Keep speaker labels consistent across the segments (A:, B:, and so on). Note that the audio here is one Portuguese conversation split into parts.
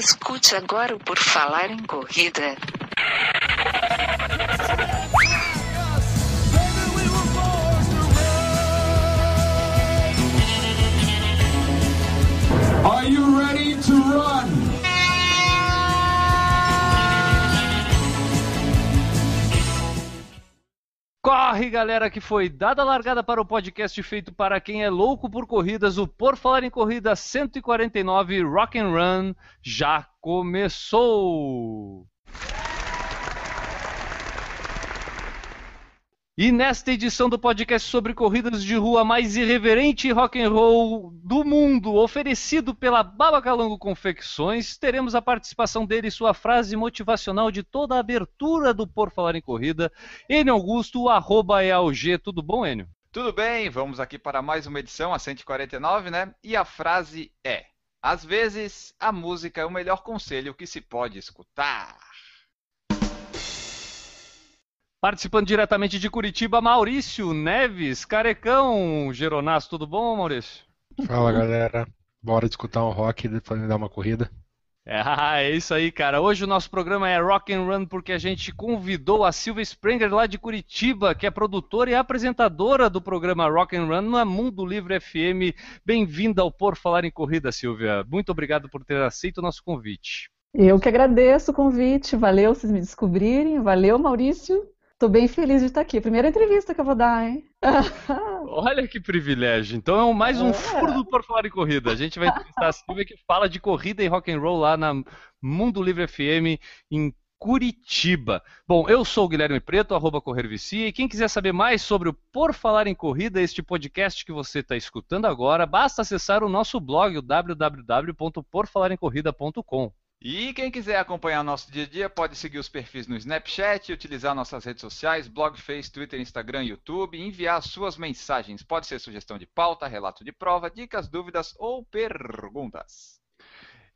A: Escute agora o Por Falar em Corrida.
B: Are you ready
C: Corre, galera, que foi dada a largada para o podcast feito para quem é louco por corridas. O Por Falar em Corrida 149 Rock and Run já começou! E nesta edição do podcast sobre corridas de rua mais irreverente e rock and roll do mundo, oferecido pela Babacalango Confecções, teremos a participação dele e sua frase motivacional de toda a abertura do Por Falar em Corrida, Enio Augusto, arroba EAUG. Tudo bom, Enio?
D: Tudo bem, vamos aqui para mais uma edição, a 149, né? E a frase é: Às vezes, a música é o melhor conselho que se pode escutar.
C: Participando diretamente de Curitiba, Maurício Neves, carecão, Geronasso, tudo bom, Maurício?
E: Fala galera, bora escutar um rock e depois dar uma corrida.
C: É, é isso aí, cara. Hoje o nosso programa é Rock and Run porque a gente convidou a Silvia Sprenger lá de Curitiba, que é produtora e apresentadora do programa Rock and Run na Mundo Livre FM. Bem-vinda ao Por Falar em Corrida, Silvia. Muito obrigado por ter aceito o nosso convite.
F: Eu que agradeço o convite. Valeu vocês me descobrirem. Valeu, Maurício. Tô bem feliz de estar aqui. Primeira entrevista que eu vou dar, hein?
C: Olha que privilégio. Então é mais um é. furo do Por Falar em Corrida. A gente vai entrevistar a Silvia que fala de corrida e rock and roll lá na Mundo Livre FM em Curitiba. Bom, eu sou o Guilherme Preto, arroba Corrervicia, e quem quiser saber mais sobre o Por Falar em Corrida, este podcast que você está escutando agora, basta acessar o nosso blog, o www.porfalaremcorrida.com.
D: E quem quiser acompanhar nosso dia a dia pode seguir os perfis no Snapchat, utilizar nossas redes sociais, blog, Face, Twitter, Instagram, YouTube, enviar suas mensagens. Pode ser sugestão de pauta, relato de prova, dicas, dúvidas ou perguntas.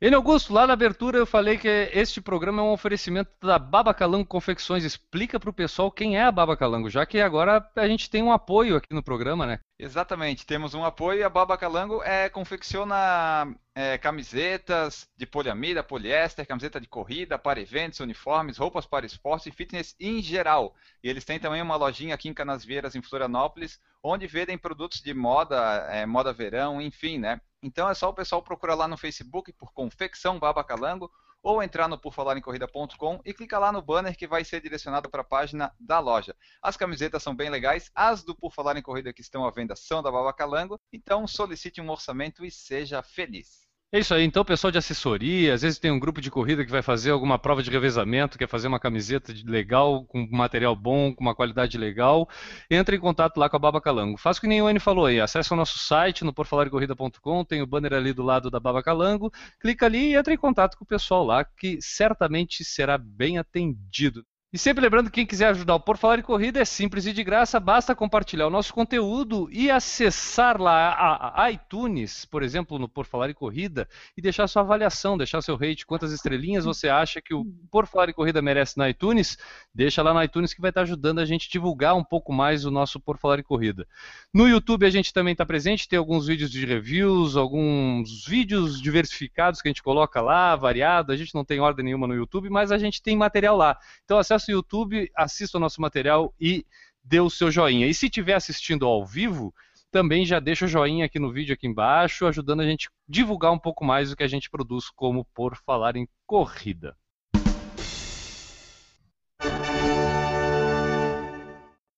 C: Ele Augusto, lá na abertura eu falei que este programa é um oferecimento da Baba Calango Confecções. Explica para o pessoal quem é a Baba Calango, já que agora a gente tem um apoio aqui no programa, né?
D: Exatamente, temos um apoio. A Baba Calango é, confecciona é, camisetas de poliamida, poliéster, camiseta de corrida, para eventos, uniformes, roupas para esporte e fitness em geral. E eles têm também uma lojinha aqui em Canasvieiras, em Florianópolis, onde vendem produtos de moda, é, moda verão, enfim, né? Então é só o pessoal procurar lá no Facebook por Confecção Babacalango ou entrar no porfalarencorrida.com e clicar lá no banner que vai ser direcionado para a página da loja. As camisetas são bem legais, as do Por Falar em Corrida que estão à venda são da Babacalango, então solicite um orçamento e seja feliz.
C: É isso aí, então, pessoal de assessoria, às vezes tem um grupo de corrida que vai fazer alguma prova de revezamento, quer fazer uma camiseta legal, com material bom, com uma qualidade legal, entra em contato lá com a Baba Calango. Faz o que o N falou aí, acessa o nosso site no porfalarecorrida.com, tem o banner ali do lado da Baba Calango, clica ali e entra em contato com o pessoal lá, que certamente será bem atendido. E sempre lembrando que quem quiser ajudar o Por Falar em Corrida é simples e de graça, basta compartilhar o nosso conteúdo e acessar lá a, a iTunes, por exemplo, no Por Falar em Corrida, e deixar sua avaliação, deixar seu rate, quantas estrelinhas você acha que o Por Falar em Corrida merece na iTunes, deixa lá na iTunes que vai estar ajudando a gente a divulgar um pouco mais o nosso Por Falar em Corrida. No YouTube a gente também está presente, tem alguns vídeos de reviews, alguns vídeos diversificados que a gente coloca lá, variado, a gente não tem ordem nenhuma no YouTube, mas a gente tem material lá. Então acesse o YouTube, assista o nosso material e dê o seu joinha. E se estiver assistindo ao vivo, também já deixa o joinha aqui no vídeo aqui embaixo, ajudando a gente divulgar um pouco mais o que a gente produz como por falar em corrida.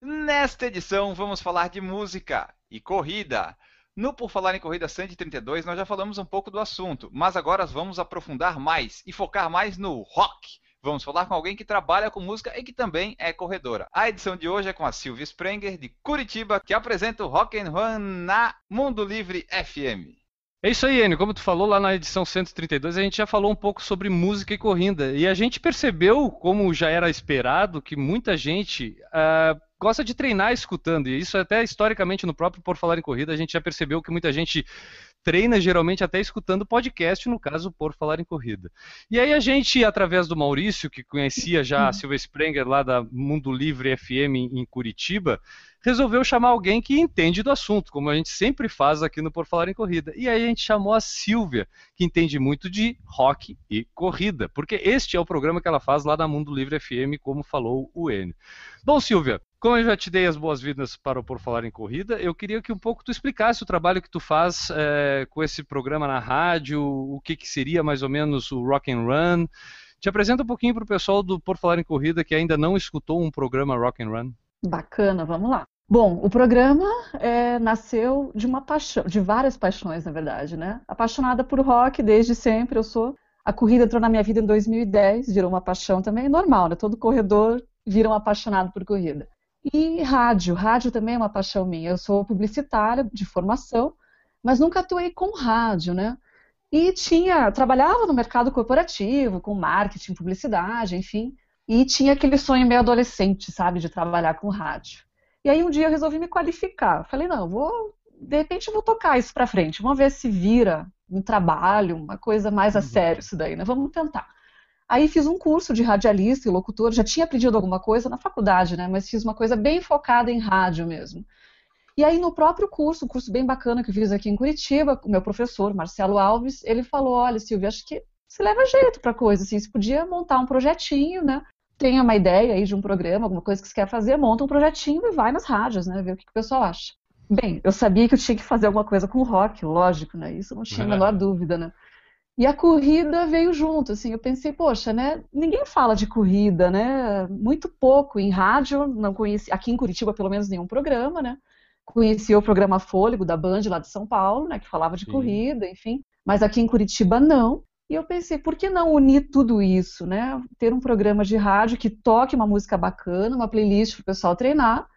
D: Nesta edição vamos falar de música e corrida. No Por Falar em Corrida 132 nós já falamos um pouco do assunto, mas agora vamos aprofundar mais e focar mais no rock. Vamos falar com alguém que trabalha com música e que também é corredora. A edição de hoje é com a Silvia Sprenger, de Curitiba, que apresenta o Rock and Run na Mundo Livre FM.
C: É isso aí, Enio. Como tu falou lá na edição 132, a gente já falou um pouco sobre música e corrida. E a gente percebeu, como já era esperado, que muita gente uh, gosta de treinar escutando. E isso até historicamente no próprio Por Falar em Corrida, a gente já percebeu que muita gente treina geralmente até escutando podcast, no caso, por falar em corrida. E aí a gente, através do Maurício, que conhecia já a Silvia Sprenger lá da Mundo Livre FM em Curitiba, resolveu chamar alguém que entende do assunto, como a gente sempre faz aqui no Por Falar em Corrida. E aí a gente chamou a Silvia, que entende muito de rock e corrida, porque este é o programa que ela faz lá na Mundo Livre FM, como falou o Enio. Bom, Silvia, como eu já te dei as boas-vindas para o Por Falar em Corrida, eu queria que um pouco tu explicasse o trabalho que tu faz é, com esse programa na rádio, o que, que seria mais ou menos o Rock and Run. Te apresenta um pouquinho para o pessoal do Por Falar em Corrida que ainda não escutou um programa Rock and Run.
F: Bacana, vamos lá. Bom, o programa é, nasceu de uma paixão, de várias paixões, na verdade, né? Apaixonada por rock desde sempre, eu sou. A corrida entrou na minha vida em 2010, virou uma paixão também, normal, né? Todo corredor vira um apaixonado por corrida. E rádio, rádio também é uma paixão minha. Eu sou publicitária de formação, mas nunca atuei com rádio, né? E tinha, trabalhava no mercado corporativo, com marketing, publicidade, enfim, e tinha aquele sonho meio adolescente, sabe, de trabalhar com rádio. E aí um dia eu resolvi me qualificar. Falei, não, vou, de repente eu vou tocar isso para frente, vamos ver se vira um trabalho, uma coisa mais a uhum. sério isso daí, né? Vamos tentar. Aí fiz um curso de radialista e locutor, já tinha aprendido alguma coisa na faculdade, né? Mas fiz uma coisa bem focada em rádio mesmo. E aí no próprio curso, um curso bem bacana que eu fiz aqui em Curitiba, o meu professor, Marcelo Alves, ele falou, olha Silvia, acho que você leva jeito para coisa, assim, você podia montar um projetinho, né? Tenha uma ideia aí de um programa, alguma coisa que você quer fazer, monta um projetinho e vai nas rádios, né? Ver o que, que o pessoal acha. Bem, eu sabia que eu tinha que fazer alguma coisa com rock, lógico, né? Isso não tinha a menor dúvida, né? E a corrida veio junto, assim, eu pensei, poxa, né, ninguém fala de corrida, né, muito pouco em rádio, não conheci, aqui em Curitiba pelo menos nenhum programa, né, conheci o programa Fôlego da Band lá de São Paulo, né, que falava de Sim. corrida, enfim, mas aqui em Curitiba não, e eu pensei, por que não unir tudo isso, né, ter um programa de rádio que toque uma música bacana, uma playlist para o pessoal treinar,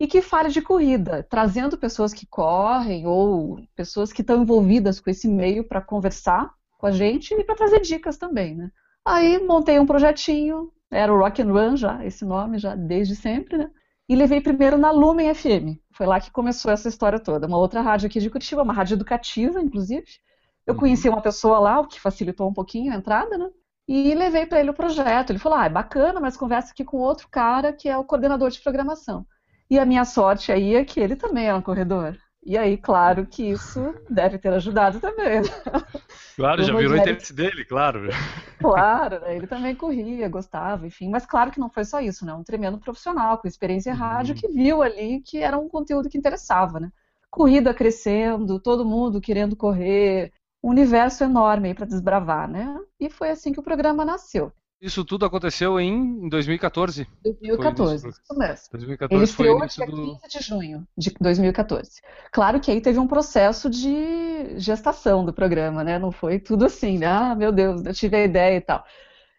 F: e que fale de corrida, trazendo pessoas que correm ou pessoas que estão envolvidas com esse meio para conversar com a gente e para trazer dicas também, né? Aí montei um projetinho, era o Rock and Run já, esse nome já desde sempre, né? E levei primeiro na Lumen FM. Foi lá que começou essa história toda. Uma outra rádio aqui de Curitiba, uma rádio educativa, inclusive. Eu uhum. conheci uma pessoa lá, o que facilitou um pouquinho a entrada, né? E levei para ele o projeto. Ele falou: ah, é bacana, mas conversa aqui com outro cara que é o coordenador de programação. E a minha sorte aí é que ele também é um corredor. E aí, claro que isso deve ter ajudado também. Né?
C: Claro, já virou interesse dele, claro.
F: Claro, né? ele também corria, gostava, enfim. Mas claro que não foi só isso, né? Um tremendo profissional, com experiência em rádio, uhum. que viu ali que era um conteúdo que interessava, né? Corrida crescendo, todo mundo querendo correr, um universo enorme para desbravar, né? E foi assim que o programa nasceu.
C: Isso tudo aconteceu em 2014.
F: 2014, isso mesmo.
C: 2014
F: Ele
C: foi
F: o início do... 15 de junho de 2014. Claro que aí teve um processo de gestação do programa, né? Não foi tudo assim, né? Ah, meu Deus, eu tive a ideia e tal.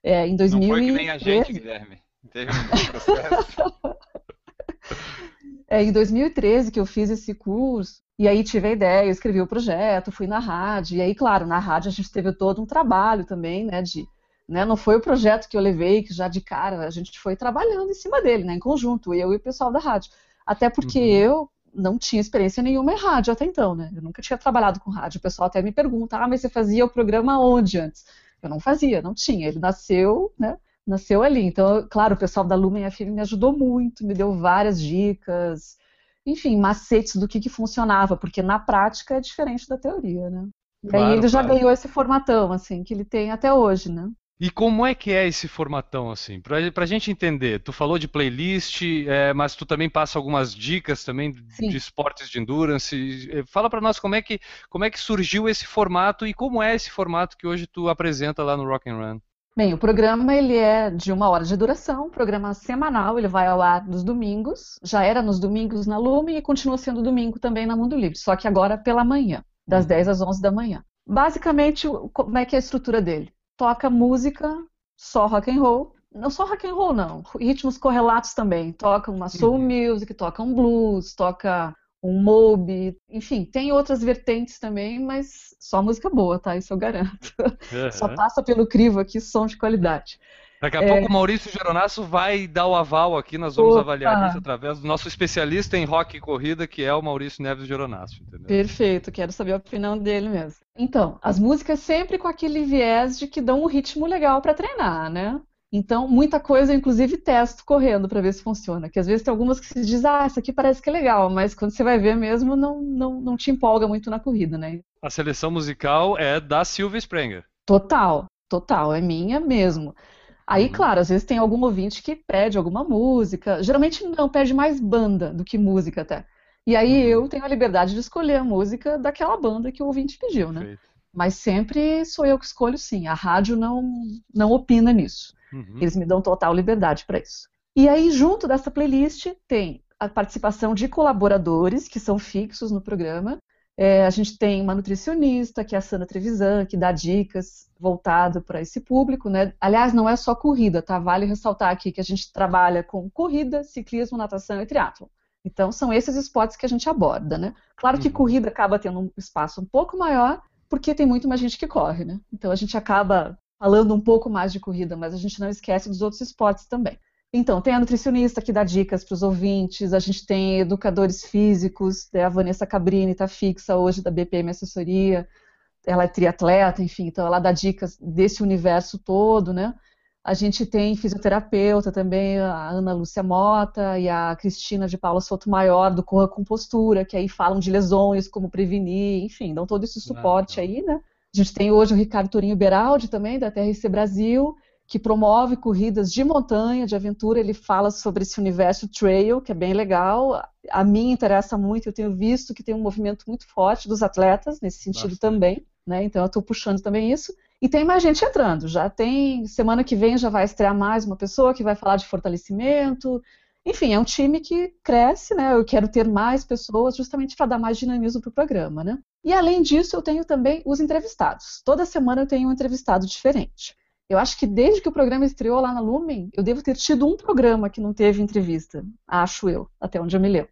F: É, em 2013... Não foi que nem a gente, Guilherme. Teve um processo. é, em 2013 que eu fiz esse curso, e aí tive a ideia, escrevi o projeto, fui na rádio, e aí, claro, na rádio a gente teve todo um trabalho também, né, de né? Não foi o projeto que eu levei, que já de cara a gente foi trabalhando em cima dele, né? em conjunto, eu e o pessoal da rádio. Até porque uhum. eu não tinha experiência nenhuma em rádio até então, né? Eu nunca tinha trabalhado com rádio. O pessoal até me pergunta, ah, mas você fazia o programa onde antes? Eu não fazia, não tinha. Ele nasceu, né? Nasceu ali. Então, claro, o pessoal da Lumen FM me ajudou muito, me deu várias dicas, enfim, macetes do que, que funcionava, porque na prática é diferente da teoria, né? Claro, e aí ele já ganhou esse formatão, assim, que ele tem até hoje, né?
C: E como é que é esse formatão, assim? Pra, pra gente entender, tu falou de playlist, é, mas tu também passa algumas dicas também Sim. de esportes de endurance. É, fala para nós como é, que, como é que surgiu esse formato e como é esse formato que hoje tu apresenta lá no Rock and Run.
F: Bem, o programa ele é de uma hora de duração, programa semanal, ele vai ao ar nos domingos, já era nos domingos na Lume e continua sendo domingo também na Mundo Livre, só que agora pela manhã, das 10 uhum. às 11 da manhã. Basicamente, como é que é a estrutura dele? toca música, só rock and roll. Não só rock and roll, não. Ritmos correlatos também. Toca uma soul uhum. music, toca um blues, toca um mob, enfim, tem outras vertentes também, mas só música boa, tá? Isso eu garanto. Uhum. Só passa pelo crivo aqui som de qualidade.
C: Daqui a é... pouco o Maurício Geronasso vai dar o aval aqui, nós vamos Opa. avaliar isso através do nosso especialista em rock e corrida, que é o Maurício Neves Geronasso. Entendeu?
F: Perfeito, quero saber a opinião dele mesmo. Então, as músicas sempre com aquele viés de que dão um ritmo legal para treinar, né? Então, muita coisa eu inclusive testo correndo para ver se funciona. Que às vezes tem algumas que se diz, ah, isso aqui parece que é legal, mas quando você vai ver mesmo, não, não, não te empolga muito na corrida, né?
C: A seleção musical é da Silvia Sprenger.
F: Total, total, é minha mesmo. Aí,
C: Uhum.
F: claro, às vezes tem algum ouvinte que pede alguma música. Geralmente não, pede mais banda do que música até. E aí
C: Uhum.
F: eu tenho a liberdade de escolher a música daquela banda que o ouvinte pediu, né?
C: Perfeito.
F: Mas sempre sou eu que escolho, sim. A rádio não, não opina nisso.
C: Uhum.
F: Eles me dão total liberdade para isso. E aí, junto dessa playlist, tem a participação de colaboradores que são fixos no programa. É, a gente tem uma nutricionista, que é a Sandra Trevisan, que dá dicas voltado para esse público, né? Aliás, não é só corrida, tá? Vale ressaltar aqui que a gente trabalha com corrida, ciclismo, natação e triatlo. Então, são esses esportes que a gente aborda, né? Claro que
C: Uhum.
F: corrida acaba tendo um espaço um pouco maior, porque tem muito mais gente que corre, né? Então, a gente acaba falando um pouco mais de corrida, mas a gente não esquece dos outros esportes também. Então, tem a nutricionista que dá dicas para os ouvintes, a gente tem educadores físicos, né? a Vanessa Cabrini está fixa hoje da BPM Assessoria, ela é triatleta, enfim, então ela dá dicas desse universo todo, né? A gente tem fisioterapeuta também, a Ana Lúcia Mota e a Cristina de Paula Sotomayor, do Corra com Postura, que aí falam de lesões, como prevenir, enfim, dão todo esse suporte
C: Legal.
F: aí, né? A gente tem hoje o Ricardo Torinho Beraldi também, da TRC Brasil, que promove corridas de montanha, de aventura. Ele fala sobre esse universo trail, que é bem legal. A mim interessa muito, eu tenho visto que tem um movimento muito forte dos atletas nesse sentido também, né? Então eu estou puxando também isso. E tem mais gente entrando. Já tem, semana que vem já vai estrear mais uma pessoa que vai falar de fortalecimento. Enfim, é um time que cresce, né? Eu quero ter mais pessoas justamente para dar mais dinamismo para o programa, né? E além disso, eu tenho também os entrevistados. Toda semana eu tenho um entrevistado diferente. Eu acho que desde que o programa estreou lá na Lumen, eu devo ter tido um programa que não teve entrevista, acho eu, até onde eu me lembro.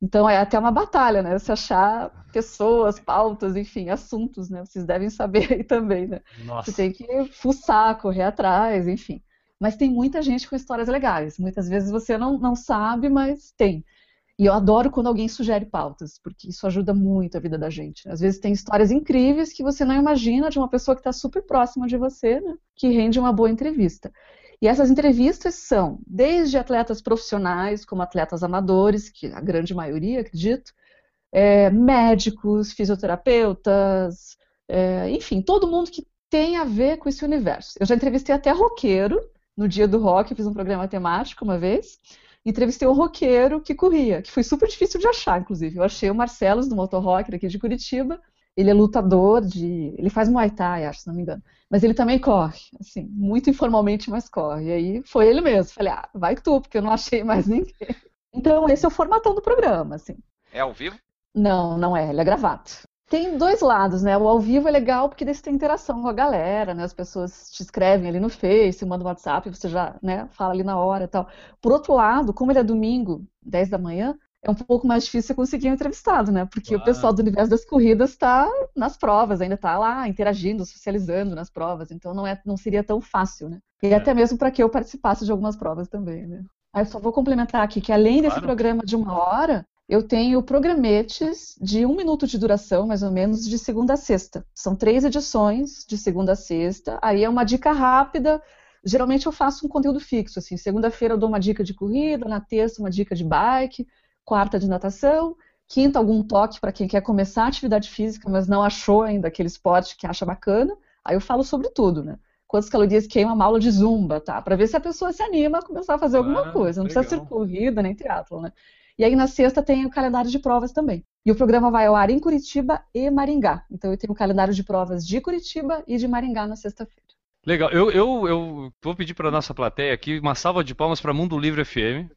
F: Então é até uma batalha, né? Se achar pessoas, pautas, enfim, assuntos, né? Vocês devem saber aí também, né?
C: Nossa.
F: Você tem que fuçar, correr atrás, enfim. Mas tem muita gente com histórias legais. Muitas vezes você não, não sabe, mas tem. E eu adoro quando alguém sugere pautas, porque isso ajuda muito a vida da gente. né? Às vezes tem histórias incríveis que você não imagina de uma pessoa que está super próxima de você, né? Que rende uma boa entrevista. E essas entrevistas são desde atletas profissionais, como atletas amadores, que a grande maioria, acredito, é, médicos, fisioterapeutas, é, enfim, todo mundo que tem a ver com esse universo. Eu já entrevistei até roqueiro no dia do rock, eu fiz um programa temático uma vez. Entrevistei um roqueiro que corria, que foi super difícil de achar, inclusive. Eu achei o Marcelos, do Motorrocker aqui de Curitiba. Ele é lutador de. Ele faz Muay Thai, acho, se não me engano. Mas ele também corre, assim, muito informalmente, mas corre. E aí foi ele mesmo. Falei, ah, vai tu, porque eu não achei mais ninguém. Então, esse é o formatão do programa, assim.
D: É ao vivo?
F: Não, não é, ele é gravado. Tem dois lados, né? O ao vivo é legal porque daí você tem interação com a galera, né? As pessoas te escrevem ali no Face, mandam um WhatsApp, você já, né, fala ali na hora e tal. Por outro lado, como ele é domingo, 10 da manhã, é um pouco mais difícil você conseguir um entrevistado, né? Porque
C: Claro.
F: o pessoal do universo das corridas está nas provas, ainda está lá interagindo, socializando nas provas, então não, é, não seria tão fácil, né? E
C: É.
F: até mesmo para que eu participasse de algumas provas também, né? Aí eu só vou complementar aqui que além desse
C: Claro.
F: programa de uma hora, eu tenho programetes de um minuto de duração, mais ou menos, de segunda a sexta. São três edições de segunda a sexta. Aí é uma dica rápida. Geralmente eu faço um conteúdo fixo, assim. Segunda-feira eu dou uma dica de corrida, na terça uma dica de bike, quarta de natação, quinta algum toque para quem quer começar a atividade física, mas não achou ainda aquele esporte que acha bacana. Aí eu falo sobre tudo, né? Quantas calorias queima uma aula de zumba, tá? Para ver se a pessoa se anima a começar a fazer alguma
C: Ah,
F: coisa. Não precisa ser
C: legal.
F: corrida nem triatlo, né? E aí na sexta tem o calendário de provas também. E o programa vai ao ar em Curitiba e Maringá. Então eu tenho o calendário de provas de Curitiba e de Maringá na sexta-feira.
C: Legal. Eu, eu, eu vou pedir para nossa plateia aqui uma salva de palmas para Mundo Livre FM.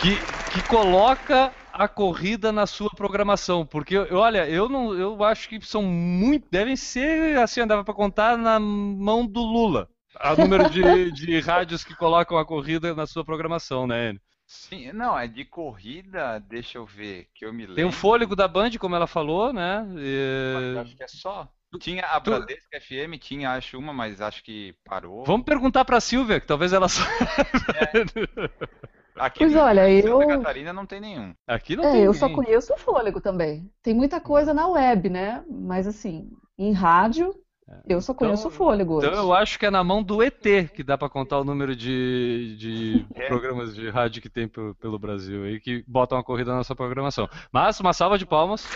C: Que, que coloca a corrida na sua programação, porque olha, eu não, eu acho que são muito, devem ser assim, dava para contar na mão do Lula, o número de, de rádios que colocam a corrida na sua programação, né?
D: Sim, não, é de corrida, deixa eu ver, que eu me lembro.
C: Tem o fôlego da Band, como ela falou, né? E-
D: acho que é só. Tinha a
C: tu-
D: Bradesco FM, tinha acho uma, mas acho que parou.
C: Vamos perguntar para Silvia, que talvez ela saiba.
D: Aqui
F: Pois olha,
D: Santa
F: eu-
D: Catarina não tem nenhum.
C: Aqui não
F: É,
C: tem
F: eu só conheço o fôlego também. Tem muita coisa na web, né? Mas assim, em rádio, Eu só conheço
C: Então-
F: o fôlego hoje.
C: Então eu acho que é na mão do ET que dá pra contar o número de, de
D: É.
C: programas de rádio que tem pelo, pelo Brasil aí que botam uma corrida na nossa programação. Mas uma salva de palmas.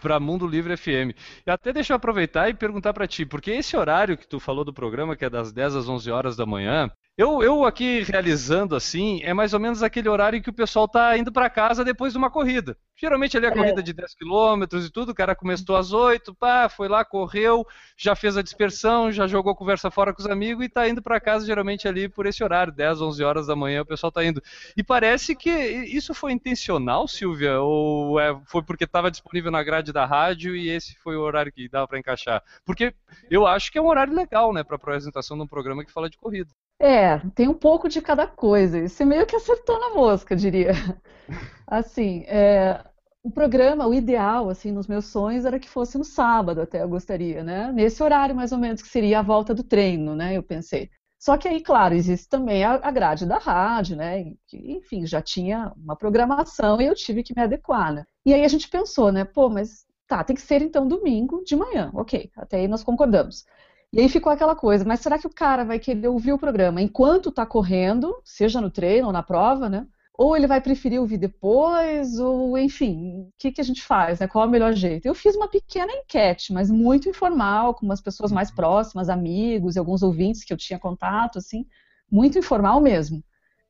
C: Pra Mundo Livre FM. E até deixa eu aproveitar e perguntar pra ti, porque esse horário que tu falou do programa, que é das 10 às 11 horas da manhã, eu, eu aqui realizando assim, é mais ou menos aquele horário em que o pessoal tá indo pra casa depois de uma corrida. Geralmente ali a
F: É.
C: corrida de 10 quilômetros e tudo, o cara começou às 8, pá, foi lá, correu, já fez a dispersão, já jogou conversa fora com os amigos e tá indo pra casa geralmente ali por esse horário, 10, 11 horas da manhã o pessoal tá indo. E parece que isso foi intencional, Silvia, ou é- foi porque estava disponível na grade da rádio e esse foi o horário que dava pra encaixar? Porque eu acho que é um horário legal, né, pra apresentação de um programa que fala de corrida.
F: É, tem um pouco de cada coisa. Você meio que acertou na mosca, diria. Assim, é, o programa, o ideal, assim, nos meus sonhos era que fosse no sábado, até eu gostaria, né? Nesse horário, mais ou menos, que seria a volta do treino, né? Eu pensei. Só que aí, claro, existe também a, a grade da rádio, né? Enfim, já tinha uma programação e eu tive que me adequar, né? E aí a gente pensou, né? Pô, mas tá, tem que ser então domingo de manhã. Ok, até aí nós concordamos. E aí ficou aquela coisa, mas será que o cara vai querer ouvir o programa enquanto está correndo, seja no treino ou na prova, né? Ou ele vai preferir ouvir depois, ou enfim, o que, que a gente faz, né? Qual é o melhor jeito? Eu fiz uma pequena enquete, mas muito informal, com umas pessoas mais próximas, amigos e alguns ouvintes que eu tinha contato, assim, muito informal mesmo.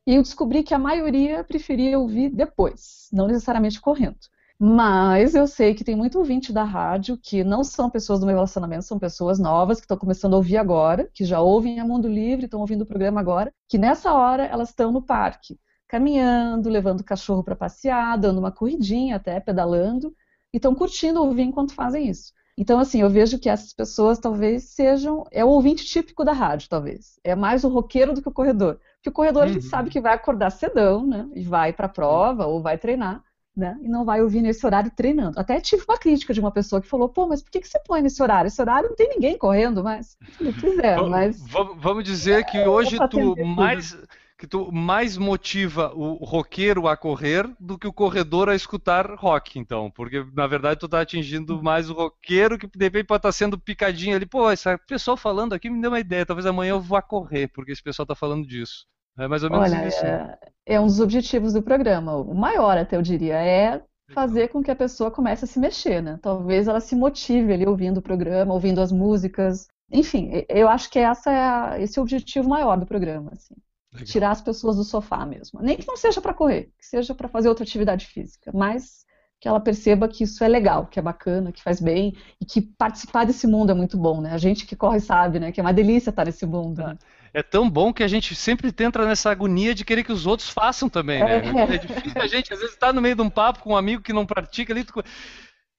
F: E eu descobri que a maioria preferia ouvir depois, não necessariamente correndo. Mas eu sei que tem muito ouvinte da rádio que não são pessoas do meu relacionamento, são pessoas novas que estão começando a ouvir agora, que já ouvem a Mundo Livre, estão ouvindo o programa agora, que nessa hora elas estão no parque, caminhando, levando o cachorro para passear, dando uma corridinha até, pedalando, e estão curtindo ouvir enquanto fazem isso. Então, assim, eu vejo que essas pessoas talvez sejam. É o ouvinte típico da rádio, talvez. É mais o roqueiro do que o corredor. Porque o corredor a gente
C: Uhum.
F: sabe que vai acordar cedão, né? E vai para a prova ou vai treinar né? E não vai ouvir nesse horário treinando. Até tive uma crítica de uma pessoa que falou, pô, mas por que, que você põe nesse horário? Esse horário não tem ninguém correndo mais. Eu Pois é,
C: Va-
F: mas.
C: va- Vamos dizer que hoje
F: pra
C: tu
F: atender tudo.
C: mais que tu mais motiva o roqueiro a correr do que o corredor a escutar rock, então, porque na verdade tu tá atingindo mais o roqueiro que de repente pode estar sendo picadinho ali, pô, esse pessoal falando aqui me deu uma ideia, talvez amanhã eu vá correr, porque esse pessoal tá falando disso. É mais ou menos
F: Olha,
C: isso. né?
F: É, é um dos objetivos do programa. O maior, até eu diria, é fazer com que a pessoa comece a se mexer, né? Talvez ela se motive ali ouvindo o programa, ouvindo as músicas. Enfim, eu acho que essa é a- esse é o objetivo maior do programa, assim.
C: Legal.
F: Tirar as pessoas do sofá mesmo. Nem que não seja para correr, que seja para fazer outra atividade física, mas que ela perceba que isso é legal, que é bacana, que faz bem e que participar desse mundo é muito bom, né? A gente que corre sabe, né? Que é uma delícia estar nesse mundo. né?
C: É tão bom que a gente sempre entra nessa agonia de querer que os outros façam também, né?
F: É.
C: É difícil a gente, às vezes, tá no meio de um papo com um amigo que não pratica ali, tu-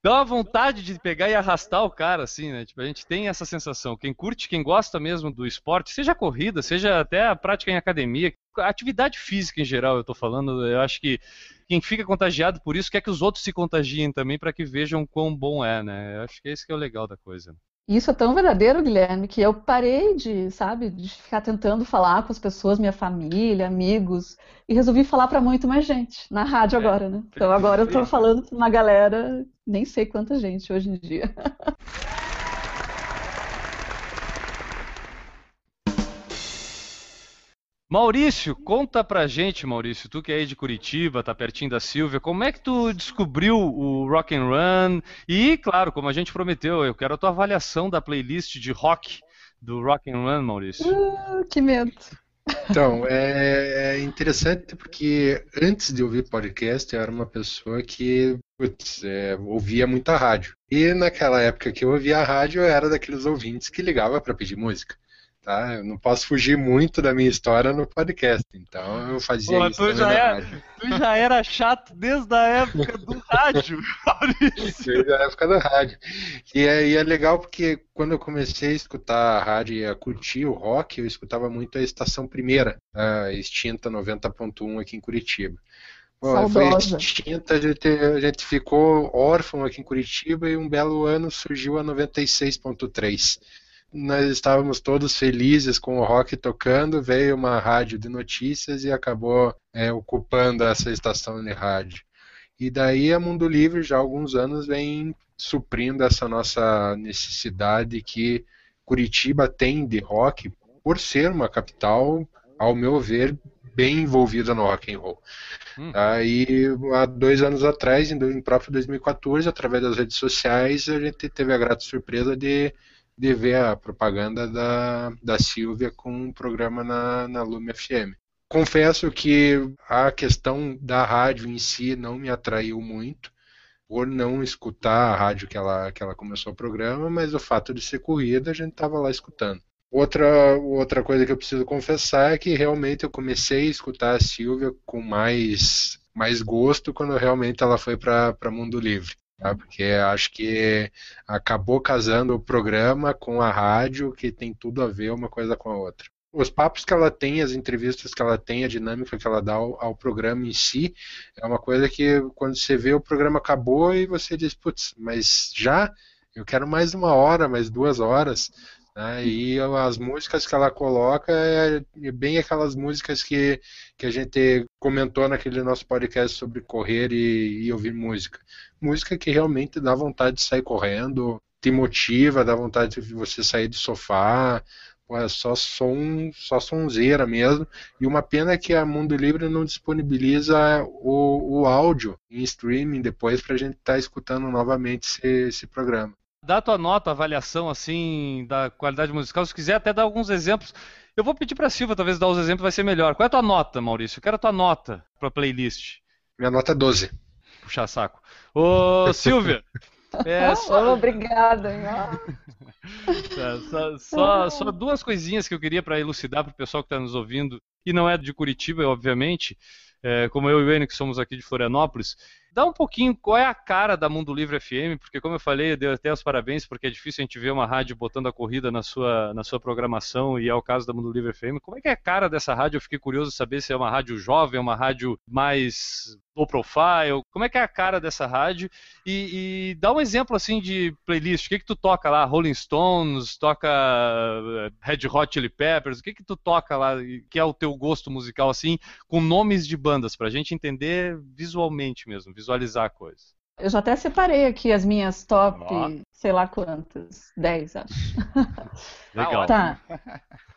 C: dá uma vontade de pegar e arrastar o cara, assim, né? Tipo, a gente tem essa sensação. Quem curte, quem gosta mesmo do esporte, seja a corrida, seja até a prática em academia, a atividade física em geral, eu tô falando, eu acho que quem fica contagiado por isso quer que os outros se contagiem também para que vejam quão bom é, né? Eu acho que esse que é o legal da coisa.
F: Isso é tão verdadeiro, Guilherme, que eu parei de, sabe, de ficar tentando falar com as pessoas, minha família, amigos, e resolvi falar para muito mais gente, na rádio
C: É,
F: agora, né? Então agora eu tô falando para uma galera, nem sei quanta gente hoje em dia.
C: Maurício, conta pra gente, Maurício, tu que é aí de Curitiba, tá pertinho da Silvia, como é que tu descobriu o Rock and Run? E, claro, como a gente prometeu, eu quero a tua avaliação da playlist de rock do Rock and Run, Maurício.
F: Ah, que medo.
E: Então, é, é interessante porque antes de ouvir podcast, eu era uma pessoa que putz, é, ouvia muita rádio. E naquela época que eu ouvia a rádio, eu era daqueles ouvintes que ligava para pedir música. Tá? Eu não posso fugir muito da minha história no podcast, então eu fazia
C: Pô,
E: isso
C: tu já
E: na
C: é-
E: rádio.
C: Tu já era chato desde a época do rádio, Maurício.
E: Desde a época da rádio. E é, e é legal porque quando eu comecei a escutar a rádio e a curtir o rock, eu escutava muito a Estação Primeira, a extinta 90.1 aqui em Curitiba. Pô, foi extinta, a gente, a gente ficou órfão aqui em Curitiba e um belo ano surgiu a 96.3. Nós estávamos todos felizes com o rock tocando, veio uma rádio de notícias e acabou é, ocupando essa estação de rádio. E daí a Mundo Livre já há alguns anos vem suprindo essa nossa necessidade que Curitiba tem de rock por ser uma capital, ao meu ver, bem envolvida no rock and roll. Hum. Aí, há dois anos atrás, em próprio 2014, através das redes sociais, a gente teve a grata surpresa de, de ver a propaganda da, da Silvia com um programa na, na Lume FM. Confesso que a questão da rádio em si não me atraiu muito, por não escutar a rádio que ela, que ela começou o programa, mas o fato de ser corrida, a gente estava lá escutando. Outra, outra coisa que eu preciso confessar é que realmente eu comecei a escutar a Silvia com mais, mais gosto quando realmente ela foi para Mundo Livre. Tá? Porque acho que acabou casando o programa com a rádio, que tem tudo a ver uma coisa com a outra. Os papos que ela tem, as entrevistas que ela tem, a dinâmica que ela dá ao, ao programa em si, é uma coisa que quando você vê o programa acabou e você diz, putz, mas já? Eu quero mais uma hora, mais duas horas. Né? E as músicas que ela coloca é, é bem aquelas músicas que, que a gente comentou naquele nosso podcast sobre correr e, e ouvir música. Música que realmente dá vontade de sair correndo, te motiva, dá vontade de você sair do sofá, é só som, só sonzeira mesmo. E uma pena que a Mundo Livre não disponibiliza o, o áudio em streaming depois para a gente estar tá escutando novamente esse, esse programa
C: dá tua nota, avaliação assim da qualidade musical. Se quiser até dar alguns exemplos. Eu vou pedir para Silva talvez dar os exemplos, vai ser melhor. Qual é a tua nota, Maurício? Eu quero a tua nota para playlist.
E: Minha nota é 12.
C: Puxar saco. Ô, Silvia.
F: É só... Obrigada.
C: é, só, só, só, duas coisinhas que eu queria para elucidar para o pessoal que está nos ouvindo, e não é de Curitiba, obviamente, é, como eu e o Enio, que somos aqui de Florianópolis dá um pouquinho qual é a cara da Mundo Livre FM, porque como eu falei, eu dei até os parabéns, porque é difícil a gente ver uma rádio botando a corrida na sua, na sua programação, e é o caso da Mundo Livre FM. Como é que é a cara dessa rádio? Eu fiquei curioso de saber se é uma rádio jovem, uma rádio mais low profile, como é que é a cara dessa rádio? E, e dá um exemplo assim de playlist, o que que tu toca lá? Rolling Stones, toca eh, Red Hot Chili Peppers, o que que tu toca lá, que é o teu gosto musical assim, com nomes de bandas, pra gente entender visualmente mesmo, visualizar a coisa.
F: Eu já até separei aqui as minhas top, sei lá quantas, 10, acho.
C: Legal.
F: Tá.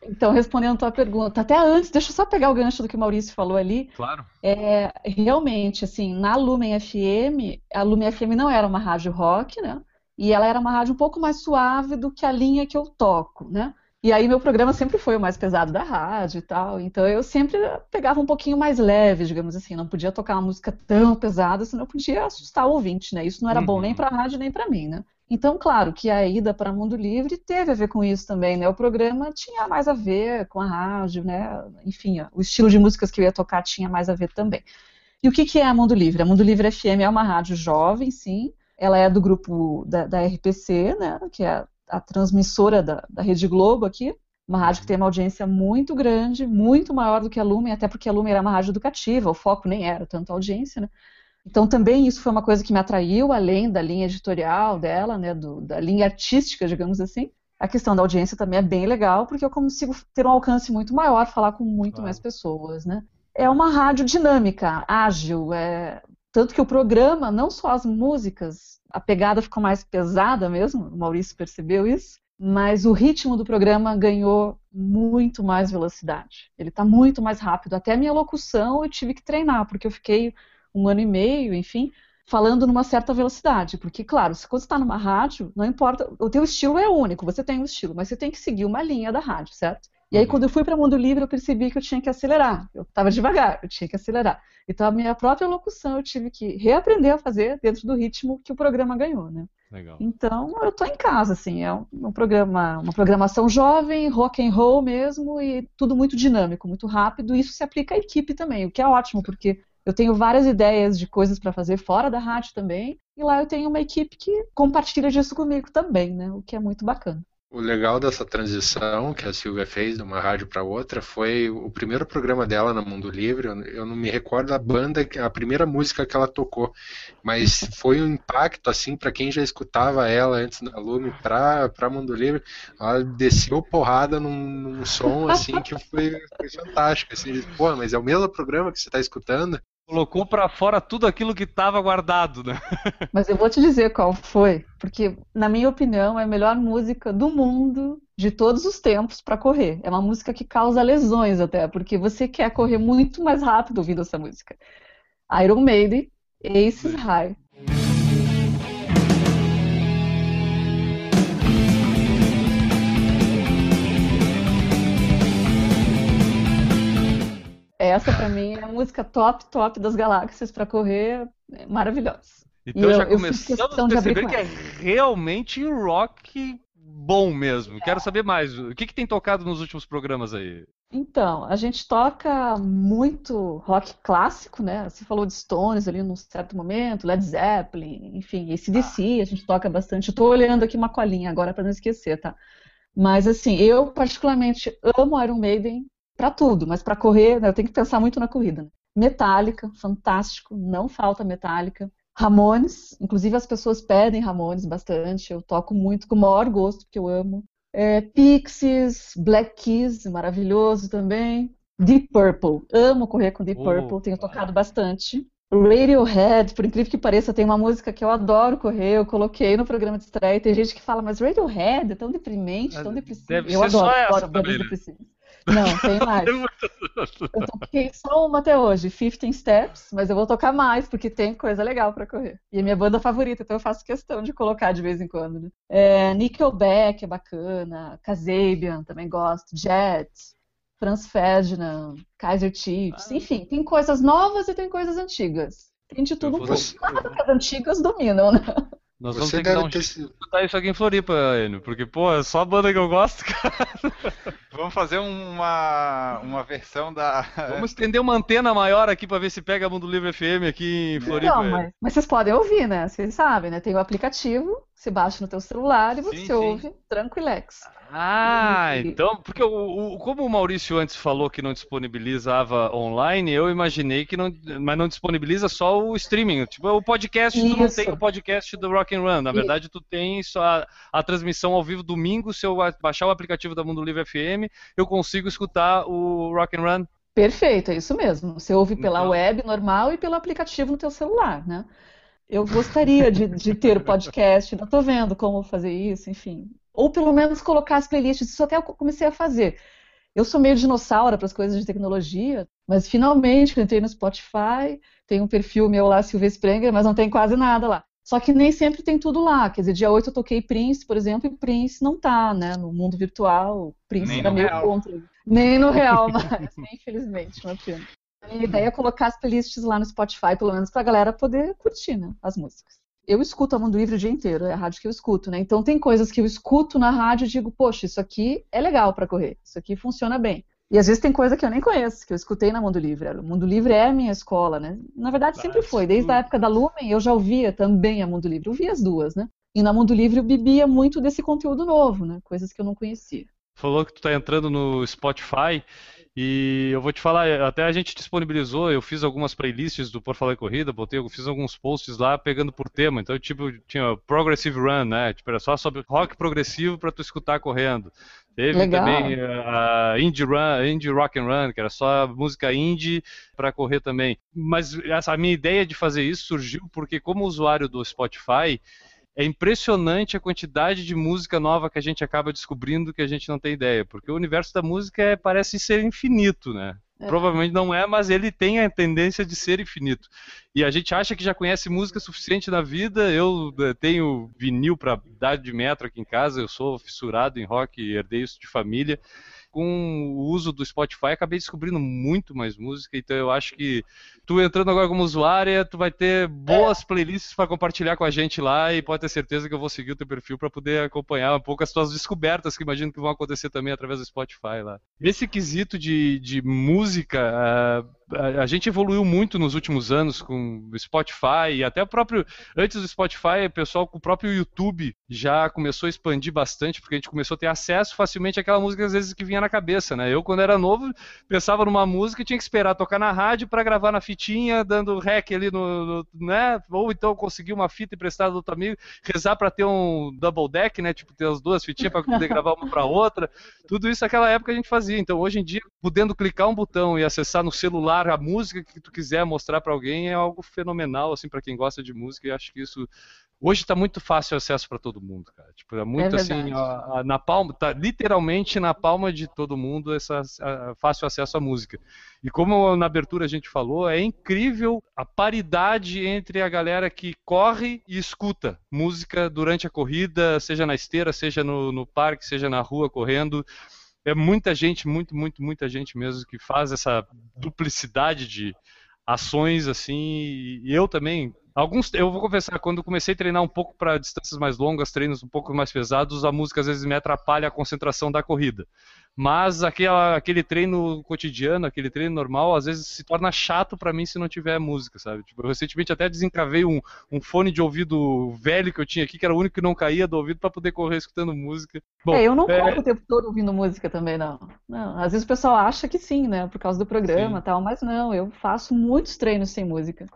F: Então, respondendo a tua pergunta, até antes, deixa eu só pegar o gancho do que o Maurício falou ali.
C: Claro.
F: É, realmente, assim, na Lumen FM, a Lumen FM não era uma rádio rock, né? E ela era uma rádio um pouco mais suave do que a linha que eu toco, né? E aí meu programa sempre foi o mais pesado da rádio e tal, então eu sempre pegava um pouquinho mais leve, digamos assim, não podia tocar uma música tão pesada, senão eu podia assustar o ouvinte, né? Isso não era uhum. bom nem para a rádio nem para mim, né? Então, claro que a ida para Mundo Livre teve a ver com isso também, né? O programa tinha mais a ver com a rádio, né? Enfim, o estilo de músicas que eu ia tocar tinha mais a ver também. E o que, que é a Mundo Livre? A Mundo Livre FM é uma rádio jovem, sim. Ela é do grupo da, da RPC, né? Que é a transmissora da, da Rede Globo aqui, uma rádio que tem uma audiência muito grande, muito maior do que a Lumen, até porque a Lumen era uma rádio educativa, o foco nem era tanto a audiência, né? Então também isso foi uma coisa que me atraiu, além da linha editorial dela, né, do, da linha artística, digamos assim. A questão da audiência também é bem legal, porque eu consigo ter um alcance muito maior, falar com muito claro. mais pessoas, né? É uma rádio dinâmica, ágil, é... tanto que o programa, não só as músicas, a pegada ficou mais pesada mesmo, o Maurício percebeu isso, mas o ritmo do programa ganhou muito mais velocidade. Ele está muito mais rápido. Até a minha locução eu tive que treinar, porque eu fiquei um ano e meio, enfim, falando numa certa velocidade. Porque, claro, se você está numa rádio, não importa, o teu estilo é único, você tem um estilo, mas você tem que seguir uma linha da rádio, certo? E aí, uhum. quando eu fui para o Mundo Livre, eu percebi que eu tinha que acelerar. Eu estava devagar, eu tinha que acelerar. Então, a minha própria locução eu tive que reaprender a fazer dentro do ritmo que o programa ganhou, né?
C: Legal.
F: Então, eu estou em casa, assim, é um programa, uma programação jovem, rock and roll mesmo, e tudo muito dinâmico, muito rápido. E isso se aplica à equipe também, o que é ótimo, porque eu tenho várias ideias de coisas para fazer fora da rádio também, e lá eu tenho uma equipe que compartilha disso comigo também, né? O que é muito bacana.
E: O legal dessa transição que a Silvia fez de uma rádio para outra foi o primeiro programa dela no Mundo Livre. Eu não me recordo a banda, a primeira música que ela tocou, mas foi um impacto assim para quem já escutava ela antes da Lume para para Mundo Livre. Ela desceu porrada num, num som assim que foi, foi fantástico. Assim, Pô, mas é o mesmo programa que você está escutando?
C: Colocou para fora tudo aquilo que estava guardado, né?
F: Mas eu vou te dizer qual foi, porque na minha opinião é a melhor música do mundo de todos os tempos para correr. É uma música que causa lesões até, porque você quer correr muito mais rápido ouvindo essa música. Iron Maiden, Aces High. Essa para mim é a música top, top das galáxias para correr, é maravilhosa.
C: Então já começamos a perceber que é realmente rock bom mesmo. É. Quero saber mais. O que, que tem tocado nos últimos programas aí?
F: Então, a gente toca muito rock clássico, né? Você falou de Stones ali num certo momento, Led Zeppelin, enfim, esse DC, ah. a gente toca bastante. Estou olhando aqui uma colinha agora para não esquecer, tá? Mas assim, eu particularmente amo Iron Maiden, para tudo, mas para correr, né, eu tenho que pensar muito na corrida. Né? Metallica, fantástico, não falta Metallica. Ramones, inclusive as pessoas pedem Ramones bastante, eu toco muito com o maior gosto, porque eu amo. É, Pixies, Black Keys, maravilhoso também. Deep Purple, amo correr com Deep oh, Purple, tenho tocado bastante. Radiohead, por incrível que pareça, tem uma música que eu adoro correr, eu coloquei no programa de estreia. Tem gente que fala, mas Radiohead é tão deprimente, tão depressivo.
C: Deve eu adoro, adoro bandas
F: depressivas. Não, tem mais. eu toquei só uma até hoje, 15 Steps, mas eu vou tocar mais, porque tem coisa legal para correr. E é minha banda favorita, então eu faço questão de colocar de vez em quando. Né? É, Nickelback é bacana, Kasabian também gosto, Jet, Franz Ferdinand, Kaiser Chiefs, ah. enfim, tem coisas novas e tem coisas antigas. Tem de tudo um pouco. Claro que as antigas dominam, né?
C: Nós vamos ter que dar um ter... escutar isso aqui em Floripa, Enio, porque, pô, é só a banda que eu gosto, cara.
D: Vamos fazer uma, uma versão da.
C: Vamos estender uma antena maior aqui para ver se pega a Mundo Livre FM aqui em Floripa. Não,
F: mas, mas vocês podem ouvir, né? Vocês sabem, né? Tem o aplicativo, você baixa no teu celular e você sim, ouve sim. tranquilex.
C: Ah, então, porque o, o, como o Maurício antes falou que não disponibilizava online, eu imaginei que não, mas não disponibiliza só o streaming. Tipo, o podcast, Isso. tu não tem o podcast do Rock and Run. Na verdade, Isso. tu tem só a, a, transmissão ao vivo domingo. Se eu baixar o aplicativo da Mundo Livre FM, eu consigo escutar o Rock and Run.
F: Perfeito, é isso mesmo. Você ouve pela então... web normal e pelo aplicativo no teu celular, né? Eu gostaria de, de ter o podcast, não estou vendo como fazer isso, enfim ou pelo menos colocar as playlists. Isso até eu comecei a fazer. Eu sou meio dinossauro para as coisas de tecnologia, mas finalmente entrei no Spotify, tem um perfil meu lá, Silvia Sprenger, mas não tem quase nada lá. Só que nem sempre tem tudo lá. Quer dizer, dia 8 eu toquei Prince, por exemplo, e Prince não tá, né? No mundo virtual, Prince nem era meio real. contra. Nem no real, mas infelizmente, uma pena. A minha ideia é colocar as playlists lá no Spotify, pelo menos pra galera poder curtir, né? As músicas eu escuto a Mundo Livre o dia inteiro, é a rádio que eu escuto, né? Então tem coisas que eu escuto na rádio e digo, poxa, isso aqui é legal para correr, isso aqui funciona bem. E às vezes tem coisa que eu nem conheço, que eu escutei na Mundo Livre. O Mundo Livre é a minha escola, né? Na verdade sempre foi, desde a época da Lumen eu já ouvia também a Mundo Livre, eu ouvia as duas, né? E na Mundo Livre eu bebia muito desse conteúdo novo, né? Coisas que eu não conhecia.
C: Falou que tu tá entrando no Spotify e eu vou te falar, até a gente disponibilizou, eu fiz algumas playlists do Por Falar em Corrida, botei, eu fiz alguns posts lá pegando por tema. Então, tipo, tinha Progressive Run, né? Tipo, era só sobre rock progressivo para tu escutar correndo. Teve Legal. também a Indie Run, Indie Rock and Run, que era só música indie para correr também. Mas essa a minha ideia de fazer isso surgiu porque como usuário do Spotify, é impressionante a quantidade de música nova que a gente acaba descobrindo que a gente não tem ideia, porque o universo da música é, parece ser infinito, né? É. Provavelmente não é, mas ele tem a tendência de ser infinito. E a gente acha que já conhece música suficiente na vida. Eu eh, tenho vinil para dar de metro aqui em casa, eu sou fissurado em rock, herdei isso de família com o uso do Spotify, acabei descobrindo muito mais música, então eu acho que tu entrando agora como usuária, tu vai ter boas playlists para compartilhar com a gente lá e pode ter certeza que eu vou seguir o teu perfil para poder acompanhar um pouco as tuas descobertas que imagino que vão acontecer também através do Spotify lá. Esse quesito de, de música, uh, a gente evoluiu muito nos últimos anos com o Spotify e até o próprio antes do Spotify, o pessoal com o próprio YouTube já começou a expandir bastante porque a gente começou a ter acesso facilmente àquela música às vezes que vinha na na cabeça, né? Eu, quando era novo, pensava numa música e tinha que esperar tocar na rádio para gravar na fitinha, dando rec ali no, no, né? Ou então conseguir uma fita emprestada do outro amigo, rezar para ter um double deck, né? Tipo, ter as duas fitinhas para poder gravar uma para outra. Tudo isso naquela época a gente fazia. Então, hoje em dia, podendo clicar um botão e acessar no celular a música que tu quiser mostrar para alguém é algo fenomenal, assim, para quem gosta de música. E acho que isso Hoje está muito fácil acesso para todo mundo, cara. Tipo, é muito
F: É
C: assim,
F: verdade.
C: a- a- na palma, tá literalmente na palma de todo mundo essa a- fácil acesso à música. E como na abertura a gente falou, é incrível a paridade entre a galera que corre e escuta música durante a corrida, seja na esteira, seja no, no parque, seja na rua correndo. É muita gente, muito, muito, muita gente mesmo que faz essa duplicidade de ações assim. E eu também Alguns, eu vou confessar, quando comecei a treinar um pouco para distâncias mais longas, treinos um pouco mais pesados, a música às vezes me atrapalha a concentração da corrida. Mas aquela, aquele treino cotidiano, aquele treino normal, às vezes se torna chato para mim se não tiver música, sabe? Tipo, eu recentemente até desencravei um, um fone de ouvido velho que eu tinha aqui, que era o único que não caía do ouvido para poder correr escutando música. Bom,
F: é, eu não
C: é-
F: corro o tempo todo ouvindo música também, não. Não, Às vezes o pessoal acha que sim, né? Por causa do programa
C: Sim.
F: tal, mas não, eu faço muitos treinos sem música.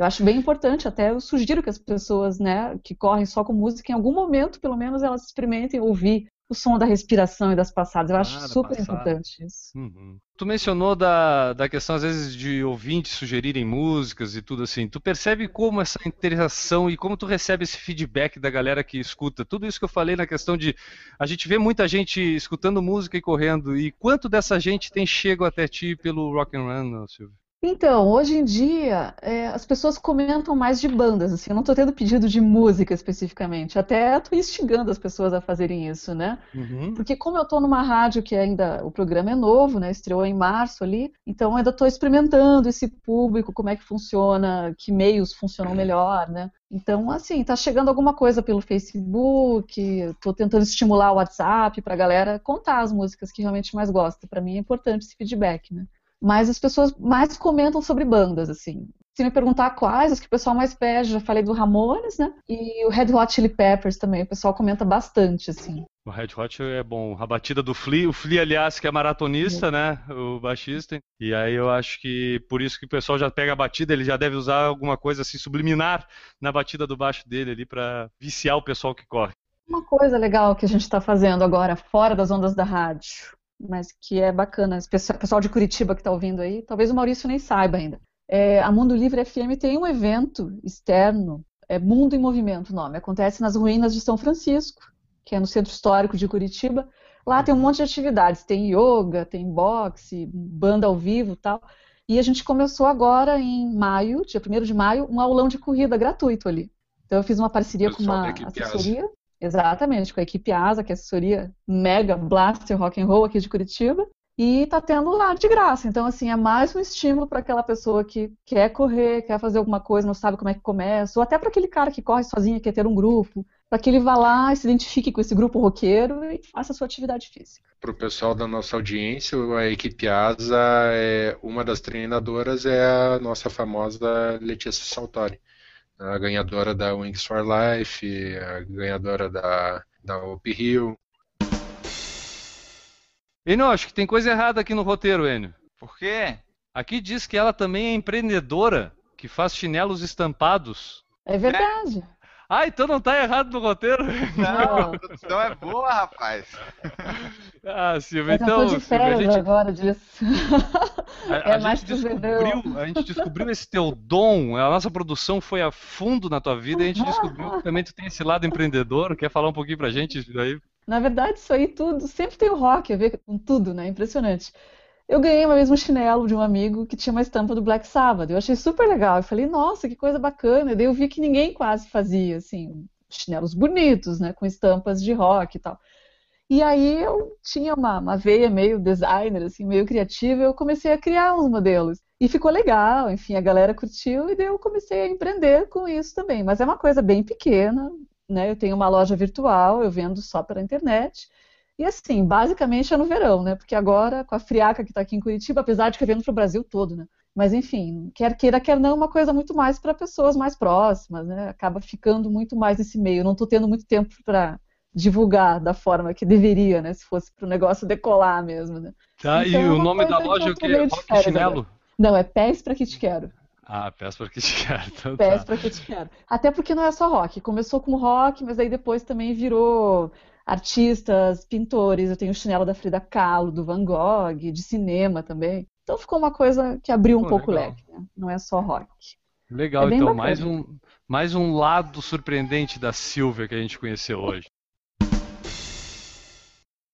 F: Eu acho bem importante, até eu sugiro que as pessoas, né, que correm só com música, em algum momento, pelo menos, elas experimentem ouvir o som da respiração e das passadas. Eu acho
C: Ah,
F: super
C: passada.
F: importante isso.
C: Uhum. Tu mencionou da, da questão, às vezes, de ouvintes sugerirem músicas e tudo assim. Tu percebe como essa interação e como tu recebe esse feedback da galera que escuta? Tudo isso que eu falei na questão de a gente vê muita gente escutando música e correndo. E quanto dessa gente tem chego até ti pelo Rock and Run, Silvio?
F: Então, hoje em dia, é, as pessoas comentam mais de bandas, assim, eu não estou tendo pedido de música especificamente, até estou instigando as pessoas a fazerem isso, né?
C: Uhum.
F: Porque como eu estou numa rádio que ainda o programa é novo, né? Estreou em março ali, então ainda estou experimentando esse público, como é que funciona, que meios funcionam melhor, né? Então, assim, tá chegando alguma coisa pelo Facebook, estou tentando estimular o WhatsApp para a galera contar as músicas que realmente mais gosta. Para mim é importante esse feedback, né? Mas as pessoas mais comentam sobre bandas, assim. Se me perguntar quais, as que o pessoal mais pede, já falei do Ramones, né? E o Red Hot Chili Peppers também, o pessoal comenta bastante, assim.
C: O Red Hot é bom. A batida do Flea, o Flea, aliás, que é maratonista, né? O baixista. E aí eu acho que por isso que o pessoal já pega a batida, ele já deve usar alguma coisa assim subliminar na batida do baixo dele ali pra viciar o pessoal que corre.
F: Uma coisa legal que a gente está fazendo agora, fora das ondas da rádio, mas que é bacana, esse pessoal de Curitiba que está ouvindo aí, talvez o Maurício nem saiba ainda. É, a Mundo Livre FM tem um evento externo, é Mundo em Movimento o nome, acontece nas ruínas de São Francisco, que é no centro histórico de Curitiba. Lá tem um monte de atividades, tem yoga, tem boxe, banda ao vivo tal. E a gente começou agora em maio, dia 1 de maio, um aulão de corrida gratuito ali. Então eu fiz uma parceria com uma assessoria. Exatamente, com a equipe ASA, que é assessoria mega blaster rock and roll aqui de Curitiba. E tá tendo lá de graça. Então, assim, é mais um estímulo para aquela pessoa que quer correr, quer fazer alguma coisa, não sabe como é que começa, ou até para aquele cara que corre sozinho, quer ter um grupo, para que ele vá lá e se identifique com esse grupo roqueiro e faça a sua atividade física.
E: Para o pessoal da nossa audiência, a equipe ASA, é, uma das treinadoras é a nossa famosa Letícia Saltori, a ganhadora da Wings for Life, a ganhadora da, da Up Hill.
C: Enio, acho que tem coisa errada aqui no roteiro, Enio.
D: Por quê?
C: Aqui diz que ela também é empreendedora, que faz chinelos estampados.
F: É verdade.
C: Ah, então não tá errado no roteiro?
D: Não, a produção é boa, rapaz.
C: Ah,
F: eu
C: então,
F: tô de
C: Silvio, a
F: férias
C: gente,
F: agora disso.
C: a,
F: É
C: a
F: mais
C: gente descobriu, a gente descobriu esse teu dom, a nossa produção foi a fundo na tua vida e a gente descobriu que também tu tem esse lado empreendedor. Quer falar um pouquinho pra gente isso daí?
F: Na verdade, isso aí tudo, sempre tem o rock a ver com tudo, né? Impressionante. Eu ganhei uma um chinelo de um amigo que tinha uma estampa do Black Sabbath. Eu achei super legal. Eu falei, nossa, que coisa bacana. E daí eu vi que ninguém quase fazia, assim, chinelos bonitos, né? Com estampas de rock e tal. E aí eu tinha uma, uma veia meio designer, assim, meio criativa, eu comecei a criar uns modelos. E ficou legal, enfim, a galera curtiu, e daí eu comecei a empreender com isso também. Mas é uma coisa bem pequena, né? Eu tenho uma loja virtual, eu vendo só pela internet. E assim, basicamente é no verão, né? Porque agora, com a friaca que está aqui em Curitiba, apesar de que vendo para o Brasil todo, né? Mas enfim, quer queira, quer não, é uma coisa muito mais para pessoas mais próximas, né? Acaba ficando muito mais nesse meio. Não estou tendo muito tempo para divulgar da forma que deveria, né? Se fosse para o negócio decolar mesmo, né?
C: Tá,
F: Então,
C: e
F: é
C: o nome da
F: que
C: loja é o quê? Rock Chinelo?
F: Não, é pés para que te quero.
C: Ah, peço para que te quero. Então
F: Pés
C: tá.
F: para que te quero. Até porque não é só rock. Começou com rock, mas aí depois também virou artistas, pintores. Eu tenho o chinelo da Frida Kahlo, do Van Gogh, de cinema também. Então ficou uma coisa que abriu um
C: Pô,
F: pouco o
C: legal.
F: leque, né? Não é só rock.
C: Legal,
F: É
C: então,
F: bacana.
C: mais um, mais um lado surpreendente da Silvia que a gente conheceu hoje.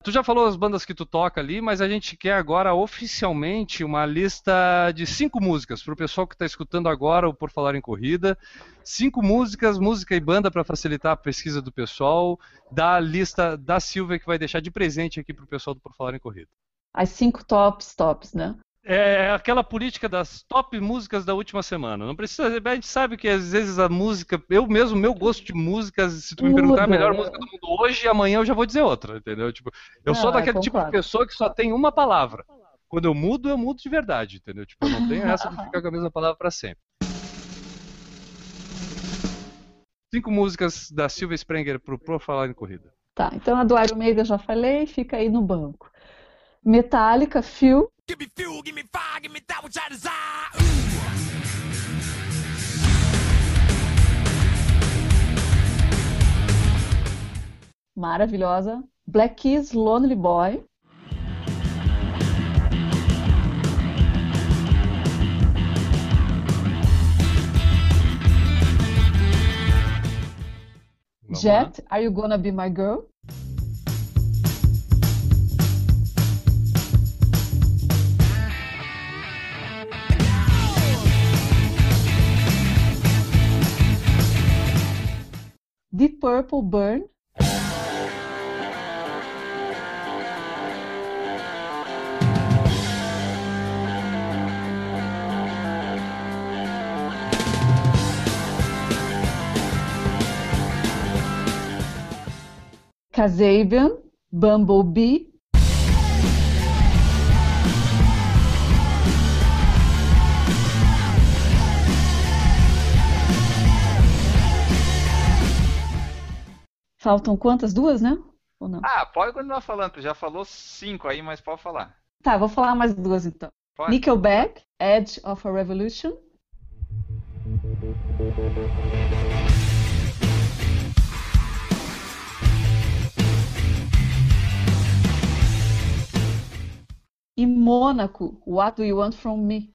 C: Tu já falou as bandas que tu toca ali, mas a gente quer agora oficialmente uma lista de cinco músicas para o pessoal que está escutando agora o Por Falar em Corrida. Cinco músicas, música e banda para facilitar a pesquisa do pessoal, da lista da Silvia que vai deixar de presente aqui para o pessoal do Por Falar em Corrida.
F: As cinco tops, tops, né?
C: É aquela política das top músicas da última semana. Não precisa, a gente sabe que às vezes a música, eu mesmo, meu gosto de músicas, se tu me perguntar a
F: Muda.
C: melhor música do mundo hoje, amanhã eu já vou dizer outra, entendeu? Tipo, eu sou
F: Ah,
C: daquele tipo de pessoa que só tem uma palavra. Quando eu mudo, eu mudo de verdade, entendeu? Tipo, eu não tenho essa de ficar com a mesma palavra para sempre. Cinco músicas da Silvia Sprenger pro Pro Falar em Corrida.
F: Tá, então a do Iron Maiden já falei, fica aí no banco. Metallica, Phil.
G: Give me fuel, give me fire, give me that which I desire.
F: Maravilhosa. Black Keys, Lonely Boy.
C: Vamos
F: Jet, Are You Gonna Be My Girl? Deep Purple, Burn. Kasabian, Bumblebee. Faltam quantas? Duas, né? Ou não?
D: Ah, pode continuar falando. Tu já falou cinco aí, mas pode falar.
F: Tá, vou falar mais duas então.
D: Pode.
F: Nickelback, Edge of a Revolution. E Mônaco, What Do You Want From Me?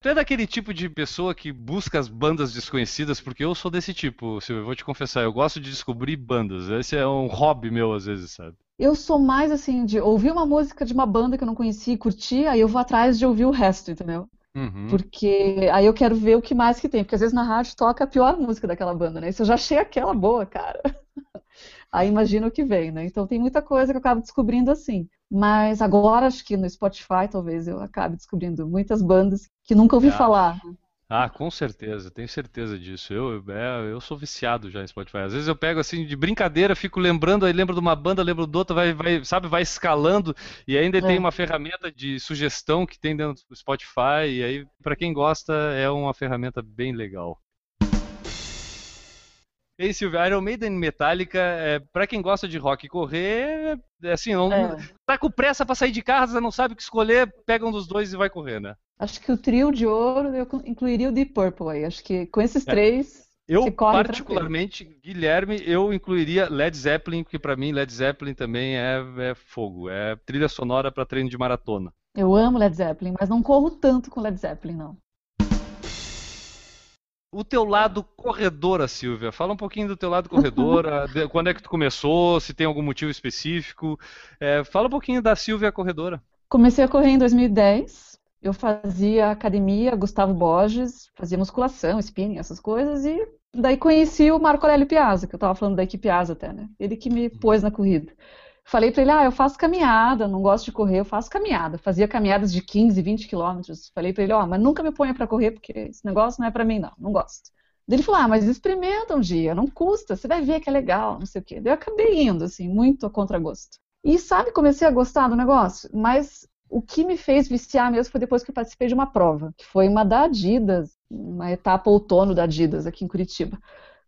C: Tu é daquele tipo de pessoa que busca as bandas desconhecidas, porque eu sou desse tipo, Silvio, eu vou te confessar, eu gosto de descobrir bandas. Esse é um hobby meu às vezes, sabe?
F: Eu sou mais assim de ouvir uma música de uma banda que eu não conhecia e curtir, aí eu vou atrás de ouvir o resto, entendeu?
C: Uhum.
F: Porque aí eu quero ver o que mais que tem, porque às vezes na rádio toca a pior música daquela banda, né? Se eu já achei aquela boa, cara. Aí imagina o que vem, né? Então tem muita coisa que eu acabo descobrindo assim. Mas agora acho que no Spotify talvez eu acabe descobrindo muitas bandas que nunca ouvi
C: Ah.
F: falar.
C: Ah, com certeza, tenho certeza disso. Eu, é, eu sou viciado já em Spotify. Às vezes eu pego assim de brincadeira, fico lembrando, aí lembro de uma banda, lembro do outra, vai, vai, sabe, vai escalando e ainda
F: É.
C: tem uma ferramenta de sugestão que tem dentro do Spotify e aí para quem gosta é uma ferramenta bem legal. Ei, Silvio, Iron Maiden Metallica, é, para quem gosta de rock e correr, é assim, não,
F: É.
C: tá com pressa para sair de casa, não sabe o que escolher, pega um dos dois e vai correr, né?
F: Acho que o trio de ouro eu incluiria o Deep Purple aí. Acho que com esses
C: É.
F: três.
C: Eu, particularmente, Guilherme, eu incluiria Led Zeppelin, porque pra mim Led Zeppelin também é, é fogo, é trilha sonora pra treino de maratona.
F: Eu amo Led Zeppelin, mas não corro tanto com Led Zeppelin, não.
C: O teu lado corredora, Silvia, fala um pouquinho do teu lado corredora, de- quando é que tu começou, se tem algum motivo específico, É, fala um pouquinho da Silvia corredora.
F: Comecei a correr em 2010. Eu fazia academia, Gustavo Borges, fazia musculação, spinning, essas coisas, e daí conheci o Marco Aurélio Piazza, que eu estava falando da equipe Piazza até, né? Ele que me pôs na corrida. Falei para ele, ah, eu faço caminhada, não gosto de correr, eu faço caminhada. Fazia caminhadas de 15, 20 quilômetros. Falei para ele, ó, mas nunca me ponha para correr, porque esse negócio não é para mim, não, não gosto. Ele falou, ah, mas experimenta um dia, não custa, você vai ver que é legal, não sei o quê. Daí eu acabei indo, assim, muito a contragosto. E sabe, comecei a gostar do negócio, mas o que me fez viciar mesmo foi depois que eu participei de uma prova, que foi uma da Adidas, uma etapa outono da Adidas aqui em Curitiba.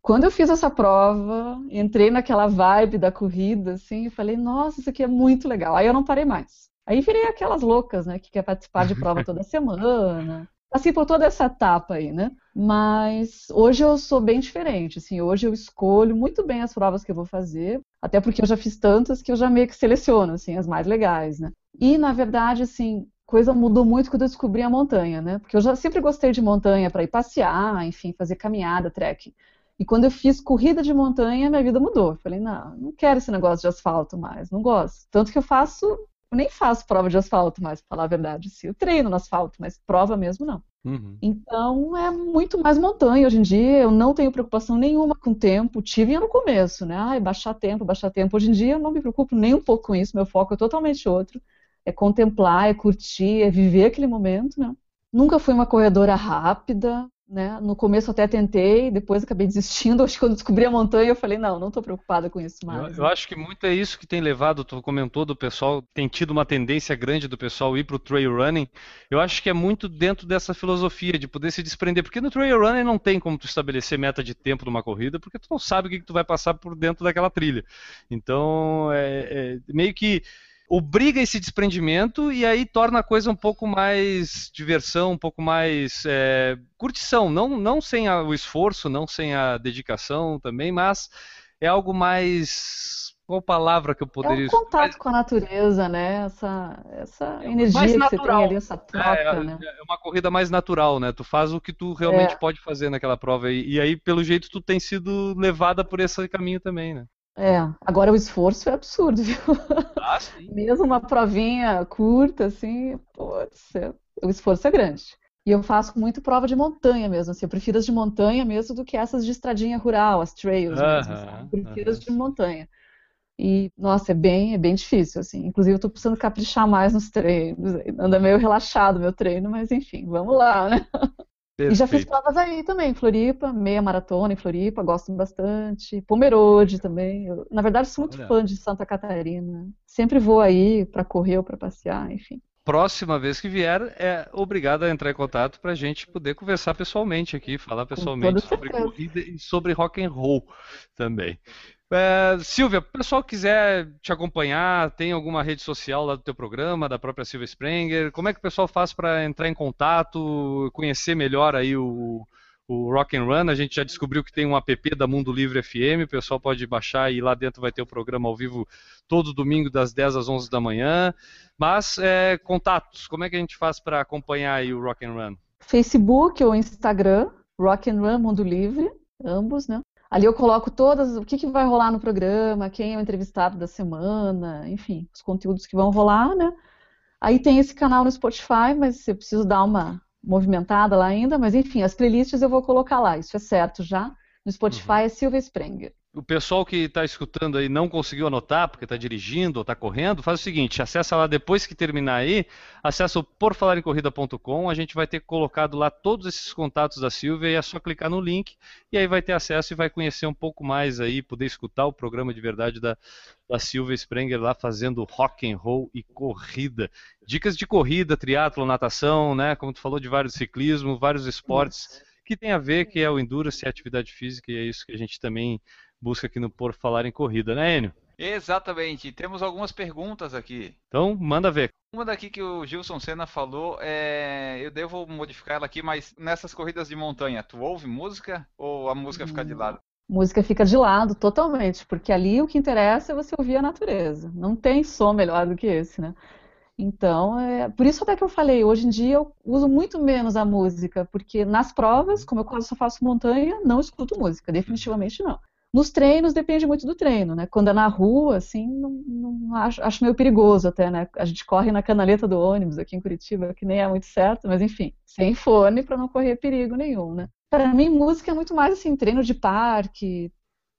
F: Quando eu fiz essa prova, entrei naquela vibe da corrida, assim, e falei, nossa, isso aqui é muito legal. Aí eu não parei mais. Aí virei aquelas loucas, né, que quer participar de prova toda semana. Assim, por toda essa etapa aí, né? Mas hoje eu sou bem diferente, assim, hoje eu escolho muito bem as provas que eu vou fazer, até porque eu já fiz tantas que eu já meio que seleciono, assim, as mais legais, né? E, na verdade, assim, coisa mudou muito quando eu descobri a montanha, né? Porque eu já sempre gostei de montanha para ir passear, enfim, fazer caminhada, trekking. E quando eu fiz corrida de montanha, minha vida mudou. Eu falei, não, não quero esse negócio de asfalto mais, não gosto. Tanto que eu faço, eu nem faço prova de asfalto mais, para falar a verdade. Sim, eu treino no asfalto, mas prova mesmo não.
C: Uhum.
F: Então é muito mais montanha hoje em dia. Eu não tenho preocupação nenhuma com o tempo. Tive no começo, né? Ai, baixar tempo, baixar tempo. Hoje em dia eu não me preocupo nem um pouco com isso. Meu foco é totalmente outro. É contemplar, é curtir, é viver aquele momento, né? Nunca fui uma corredora rápida, né? No começo até tentei, depois acabei desistindo. Acho que quando descobri a montanha eu falei, não, não estou preocupada com isso mais.
C: Eu, eu, acho que muito é isso que tem levado, tu comentou do pessoal, tem tido uma tendência grande do pessoal ir para o trail running. Eu acho que é muito dentro dessa filosofia de poder se desprender, porque no trail running não tem como tu estabelecer meta de tempo numa corrida, porque tu não sabe o que, que tu vai passar por dentro daquela trilha. Então, é, é meio que obriga esse desprendimento e aí torna a coisa um pouco mais diversão, um pouco mais é, curtição, não, não sem a, o esforço, não sem a dedicação também, mas é algo mais qual palavra que eu poderia... É
F: um contato com a natureza, né? Essa, essa é energia que você tem ali, essa troca,
C: é,
F: né?
C: É uma corrida mais natural, né? Tu faz o que tu realmente é. pode fazer naquela prova e, e aí, pelo jeito, tu tem sido levada por esse caminho também, né?
F: É, agora o esforço é absurdo, viu?
C: Ah, sim.
F: Mesmo uma provinha curta, assim, putz, o esforço é grande. E eu faço muito prova de montanha mesmo, assim, eu prefiro as de montanha mesmo do que essas de estradinha rural, as trails uh -huh, mesmo, sabe? Eu prefiro uh -huh. as de montanha. E, nossa, é bem, é bem difícil, assim. Inclusive, eu tô precisando caprichar mais nos treinos. Anda meio relaxado meu treino, mas enfim, vamos lá, né? Perfeito. E já fiz provas aí também, Floripa, meia maratona em Floripa, gosto bastante. Pomerode também. Eu, na verdade, sou muito Olha. fã de Santa Catarina. Sempre vou aí para correr ou para passear, enfim.
C: Próxima vez que vier, é obrigado a entrar em contato para a gente poder conversar pessoalmente aqui, falar pessoalmente sobre corrida e sobre rock and roll também. É, Silvia, o pessoal quiser te acompanhar, tem alguma rede social lá do teu programa, da própria Silvia Sprenger, como é que o pessoal faz para entrar em contato, conhecer melhor aí o, o Rock and Run? A gente já descobriu que tem um app da Mundo Livre FM, o pessoal pode baixar e lá dentro vai ter o programa ao vivo todo domingo das 10 às 11 da manhã. Mas é, contatos, como é que a gente faz para acompanhar aí o Rock and Run?
F: Facebook ou Instagram, Rock and Run Mundo Livre, ambos, né? Ali eu coloco todas, o que, que vai rolar no programa, quem é o entrevistado da semana, enfim, os conteúdos que vão rolar, né? Aí tem esse canal no Spotify, mas eu preciso dar uma movimentada lá ainda, mas enfim, as playlists eu vou colocar lá, isso é certo já. No Spotify uhum. é Silvia Sprenger
C: o pessoal que está escutando aí não conseguiu anotar porque está dirigindo ou está correndo, faz o seguinte, acessa lá depois que terminar aí, acessa o porfalarencorrida.com, a gente vai ter colocado lá todos esses contatos da Silvia e é só clicar no link e aí vai ter acesso e vai conhecer um pouco mais aí, poder escutar o programa de verdade da, da Silvia Sprenger lá fazendo rock and roll e corrida. Dicas de corrida, triatlo, natação, né, como tu falou de vários ciclismo, vários esportes que tem a ver, que é o endurance e a atividade física e é isso que a gente também busca aqui no Por Falar em Corrida, né, Enio?
D: Exatamente. Temos algumas perguntas aqui.
C: Então, manda ver.
D: Uma daqui que o Gilson Senna falou, é... eu devo modificar ela aqui, mas nessas corridas de montanha, tu ouve música ou a música fica de lado?
F: Música fica de lado totalmente, porque ali o que interessa é você ouvir a natureza. Não tem som melhor do que esse, né? Então, é, por isso até que eu falei, hoje em dia eu uso muito menos a música, porque nas provas, como eu quase só faço montanha, não escuto música, definitivamente não. Nos treinos depende muito do treino, né? Quando é na rua, assim, não, não acho, acho, meio perigoso até, né? A gente corre na canaleta do ônibus aqui em Curitiba, que nem é muito certo, mas enfim, sem fone para não correr perigo nenhum, né? Para mim, música é muito mais assim, treino de parque,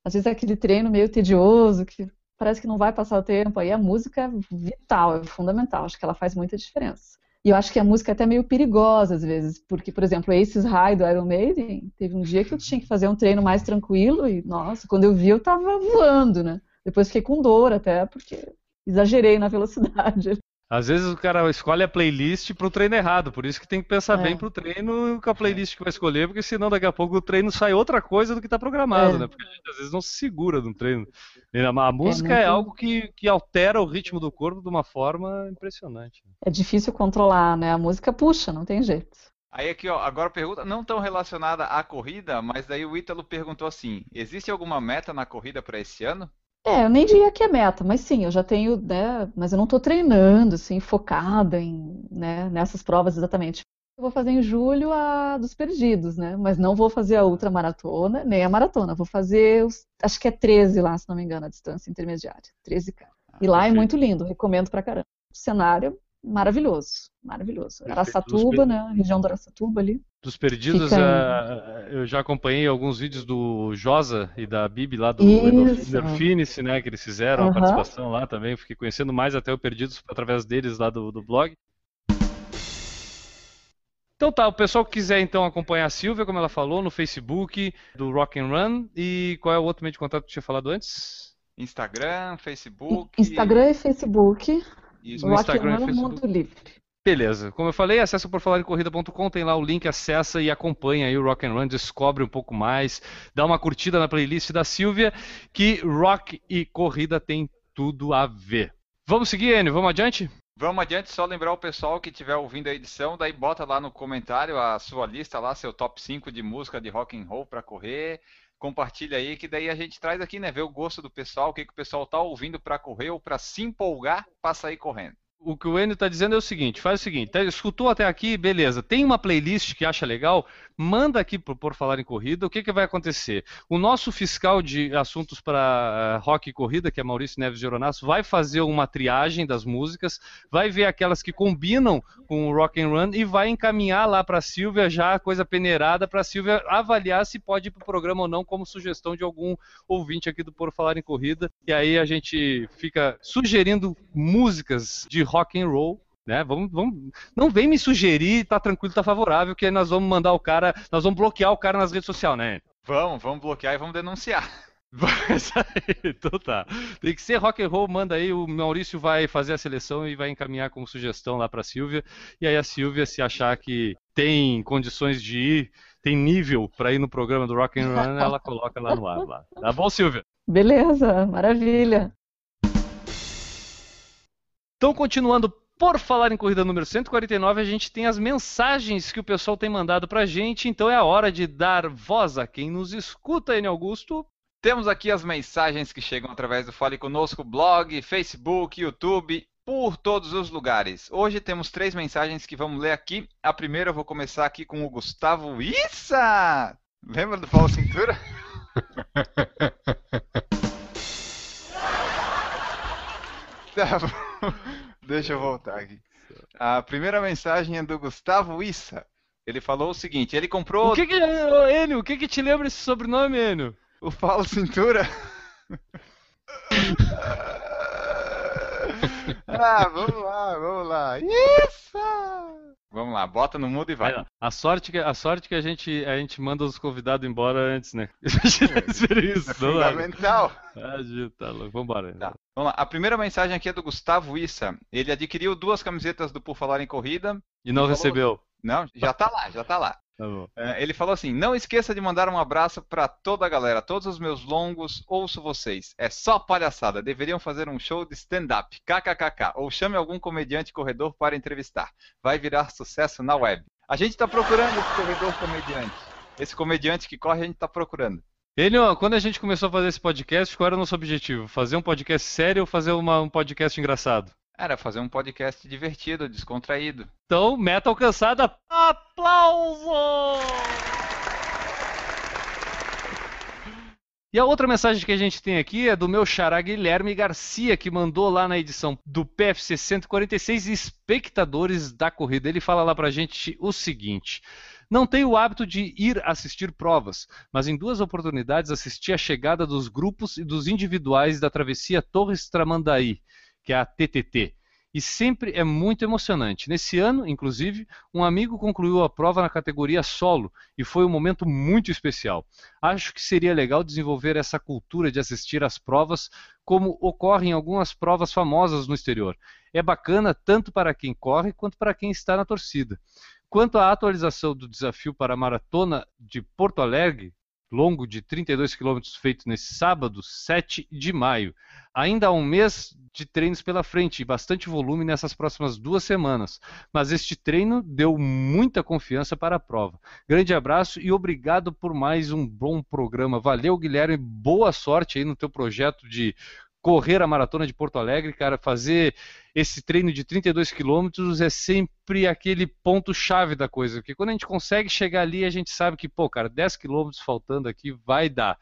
F: às vezes é aquele treino meio tedioso, que parece que não vai passar o tempo, aí a música é vital, é fundamental, acho que ela faz muita diferença. E eu acho que a música é até meio perigosa às vezes, porque, por exemplo, Aces High do Iron Maiden, teve um dia que eu tinha que fazer um treino mais tranquilo e, nossa, quando eu vi eu tava voando, né? Depois fiquei com dor até, porque exagerei na velocidade.
C: Às vezes o cara escolhe a playlist pro treino errado, por isso que tem que pensar
F: É.
C: bem pro treino com a playlist que vai escolher, porque senão daqui a pouco o treino sai outra coisa do que está programado,
F: É.
C: né? Porque a gente às vezes não se segura no treino. E A a música é,
F: muito-
C: algo que, que altera o ritmo do corpo de uma forma impressionante.
F: É difícil controlar, né? A música puxa, não tem jeito.
D: Aí aqui, ó, agora pergunta não tão relacionada à corrida, mas daí o Ítalo perguntou assim: existe alguma meta na corrida para esse ano?
F: É, eu nem diria que é meta, mas sim, eu já tenho, né? Mas eu não estou treinando, assim, focada em, né, nessas provas exatamente. Eu vou fazer em julho a dos perdidos, né? Mas não vou fazer a ultramaratona, nem a maratona. Vou fazer, os, acho que é 13 lá, se não me engano, a distância intermediária. 13K. E lá é muito lindo, recomendo pra caramba. O cenário maravilhoso, maravilhoso. Araçatuba, né? A região do Araçatuba ali.
C: Dos perdidos,
F: Fica
C: eh, eu já acompanhei alguns vídeos do Josa e da Bibi lá do
F: Isso.
C: Endorphinice, né? Que eles fizeram a
F: Aham.
C: participação lá também. Fiquei conhecendo mais até o Perdidos através deles lá do, do blog. Então tá, o pessoal que quiser então acompanhar a Silvia, como ela falou, no Facebook do Rock and Run. E qual é o outro meio de contato que tinha falado antes?
D: Instagram, Facebook.
F: Instagram e Facebook.
D: Isso,
C: No Instagram e
F: Roll
C: Facebook.
F: Mundo Livre.
C: Beleza. Como eu falei, acessa por falarincorrida.com, tem lá o link, acessa e acompanha aí o Rock and Run, descobre um pouco mais, dá uma curtida na playlist da Silvia, que rock e corrida tem tudo a ver. Vamos seguir, Enio? Vamos adiante?
D: Vamos adiante, só lembrar o pessoal que estiver ouvindo a edição, daí bota lá no comentário a sua lista lá, seu top 5 de música de rock and roll para correr. Compartilha aí que daí a gente traz aqui, né, ver o gosto do pessoal, o que, que o pessoal tá ouvindo para correr ou para se empolgar para sair correndo.
C: O que o Enio está dizendo é o seguinte: faz o seguinte, tá, escutou até aqui, beleza. Tem uma playlist que acha legal? Manda aqui por, por falar em corrida. O que, que vai acontecer? O nosso fiscal de assuntos para rock e corrida, que é Maurício Neves Geronasso, vai fazer uma triagem das músicas, vai ver aquelas que combinam com o rock and run e vai encaminhar lá para a Silvia já a coisa peneirada para a Silvia avaliar se pode ir para o programa ou não, como sugestão de algum ouvinte aqui do Por Falar em Corrida. E aí a gente fica sugerindo músicas de rock and roll. Né? Vamos, vamos, não vem me sugerir, tá tranquilo, tá favorável, que aí nós vamos mandar o cara, nós vamos bloquear o cara nas redes sociais, né?
D: Vamos, vamos bloquear e vamos denunciar.
C: Então tá. Tem que ser rock and roll, manda aí, o Maurício vai fazer a seleção e vai encaminhar como sugestão lá pra Silvia. E aí a Silvia, se achar que tem condições de ir, tem nível pra ir no programa do Rock and Run, ela coloca lá no ar. Lá. Tá bom, Silvia?
F: Beleza, maravilha.
C: Então, continuando, por falar em corrida número 149, a gente tem as mensagens que o pessoal tem mandado pra gente, então é a hora de dar voz a quem nos escuta, N. Augusto.
D: Temos aqui as mensagens que chegam através do Fale Conosco blog, Facebook, YouTube, por todos os lugares. Hoje temos três mensagens que vamos ler aqui. A primeira eu vou começar aqui com o Gustavo Issa! Lembra do Paulo Cintura? Tá bom. Deixa eu voltar aqui. A primeira mensagem é do Gustavo Issa. Ele falou o seguinte: ele comprou
C: O que que, ô, Enio, o que que te lembra esse sobrenome, Enio?
D: o Paulo Cintura. ah, vamos lá, vamos lá. Isso! Vamos lá, bota no mudo e vai.
C: A sorte que a sorte que a gente a gente manda os convidados embora antes, né? Imagina ver isso. Não dá.
D: Fundamental.
C: Gente, tá louco. Vambora.
D: Tá. Vamos lá. A primeira mensagem aqui é do Gustavo Issa. Ele adquiriu duas camisetas do Por Falar em Corrida.
C: E não recebeu.
D: Não, já tá lá, já tá lá.
C: Tá.
D: É, ele falou assim: não esqueça de mandar um abraço para toda a galera, todos os meus longos, ouço vocês. É só palhaçada, deveriam fazer um show de stand-up, kkkk, ou chame algum comediante corredor para entrevistar. Vai virar sucesso na web. A gente tá procurando esse corredor comediante. Esse comediante que corre, a gente tá procurando.
C: Enio, quando a gente começou a fazer esse podcast, qual era o nosso objetivo? Fazer um podcast sério ou fazer uma- um podcast engraçado?
D: Era fazer um podcast divertido, descontraído.
C: Então, meta alcançada. Aplauso! E a outra mensagem que a gente tem aqui é do meu xará Guilherme Garcia, que mandou lá na edição do PFC 146 espectadores da corrida. Ele fala lá pra gente o seguinte: Não tenho o hábito de ir assistir provas, mas em duas oportunidades assisti a chegada dos grupos e dos individuais da travessia Torres Tramandaí, que é a TTT. e sempre é muito emocionante. Nesse ano, inclusive, um amigo concluiu a prova na categoria solo e foi um momento muito especial. Acho que seria legal desenvolver essa cultura de assistir às provas como ocorre em algumas provas famosas no exterior. É bacana tanto para quem corre quanto para quem está na torcida. Quanto à atualização do desafio para a maratona de Porto Alegre, longo de 32 quilômetros feito nesse sábado, 7 de maio. Ainda há um mês de treinos pela frente e bastante volume nessas próximas duas semanas, mas este treino deu muita confiança para a prova. Grande abraço e obrigado por mais um bom programa. Valeu, Guilherme, boa sorte aí no teu projeto de correr a maratona de Porto Alegre, cara, fazer esse treino de 32 quilômetros é sempre aquele ponto chave da coisa, porque quando a gente consegue chegar ali, a gente sabe que, pô, cara, 10 quilômetros faltando aqui vai dar.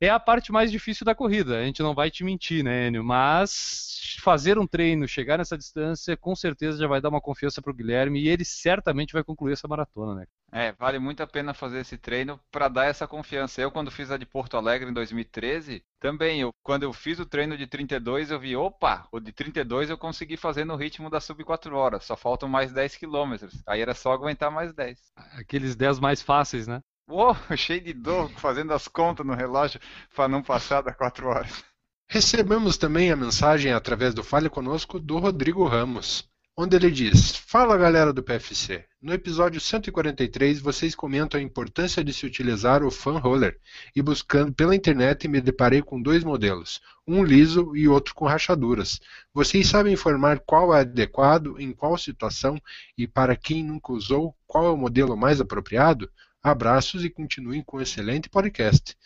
C: É a parte mais difícil da corrida, a gente não vai te mentir, né, Enio? Mas fazer um treino, chegar nessa distância, com certeza já vai dar uma confiança para o Guilherme e ele certamente vai concluir essa maratona, né?
D: É, vale muito a pena fazer esse treino para dar essa confiança. Eu, quando fiz a de Porto Alegre em 2013, também, eu, quando eu fiz o treino de 32, eu vi, opa, o de 32 eu consegui fazer no ritmo da sub 4 horas, só faltam mais 10 quilômetros. Aí era só aguentar mais 10.
C: Aqueles 10 mais fáceis, né?
D: Uou, cheio de dor, fazendo as contas no relógio para não passar das 4 horas.
E: Recebemos também a mensagem através do Fale Conosco do Rodrigo Ramos, onde ele diz: Fala galera do PFC. No episódio 143 vocês comentam a importância de se utilizar o fan roller e buscando pela internet me deparei com dois modelos, um liso e outro com rachaduras. Vocês sabem informar qual é adequado, em qual situação e para quem nunca usou, qual é o modelo mais apropriado? Abraços e continuem com um excelente podcast.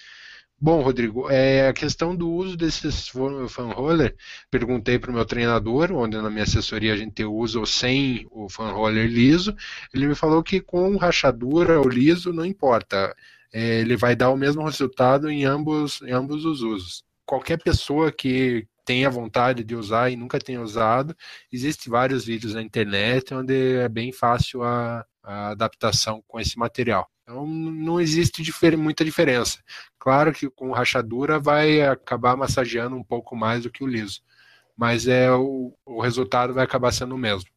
E: Bom, Rodrigo, é, a questão do uso desses fan roller, perguntei para o meu treinador, onde na minha assessoria a gente usa ou sem o fan roller liso, ele me falou que com rachadura ou liso não importa, é, ele vai dar o mesmo resultado em ambos, em ambos os usos. Qualquer pessoa que tenha vontade de usar e nunca tenha usado, existem vários vídeos na internet onde é bem fácil a, a adaptação com esse material. Então não existe difer muita diferença. Claro que com rachadura vai acabar massageando um pouco mais do que o liso, mas é o, o resultado vai acabar sendo o mesmo.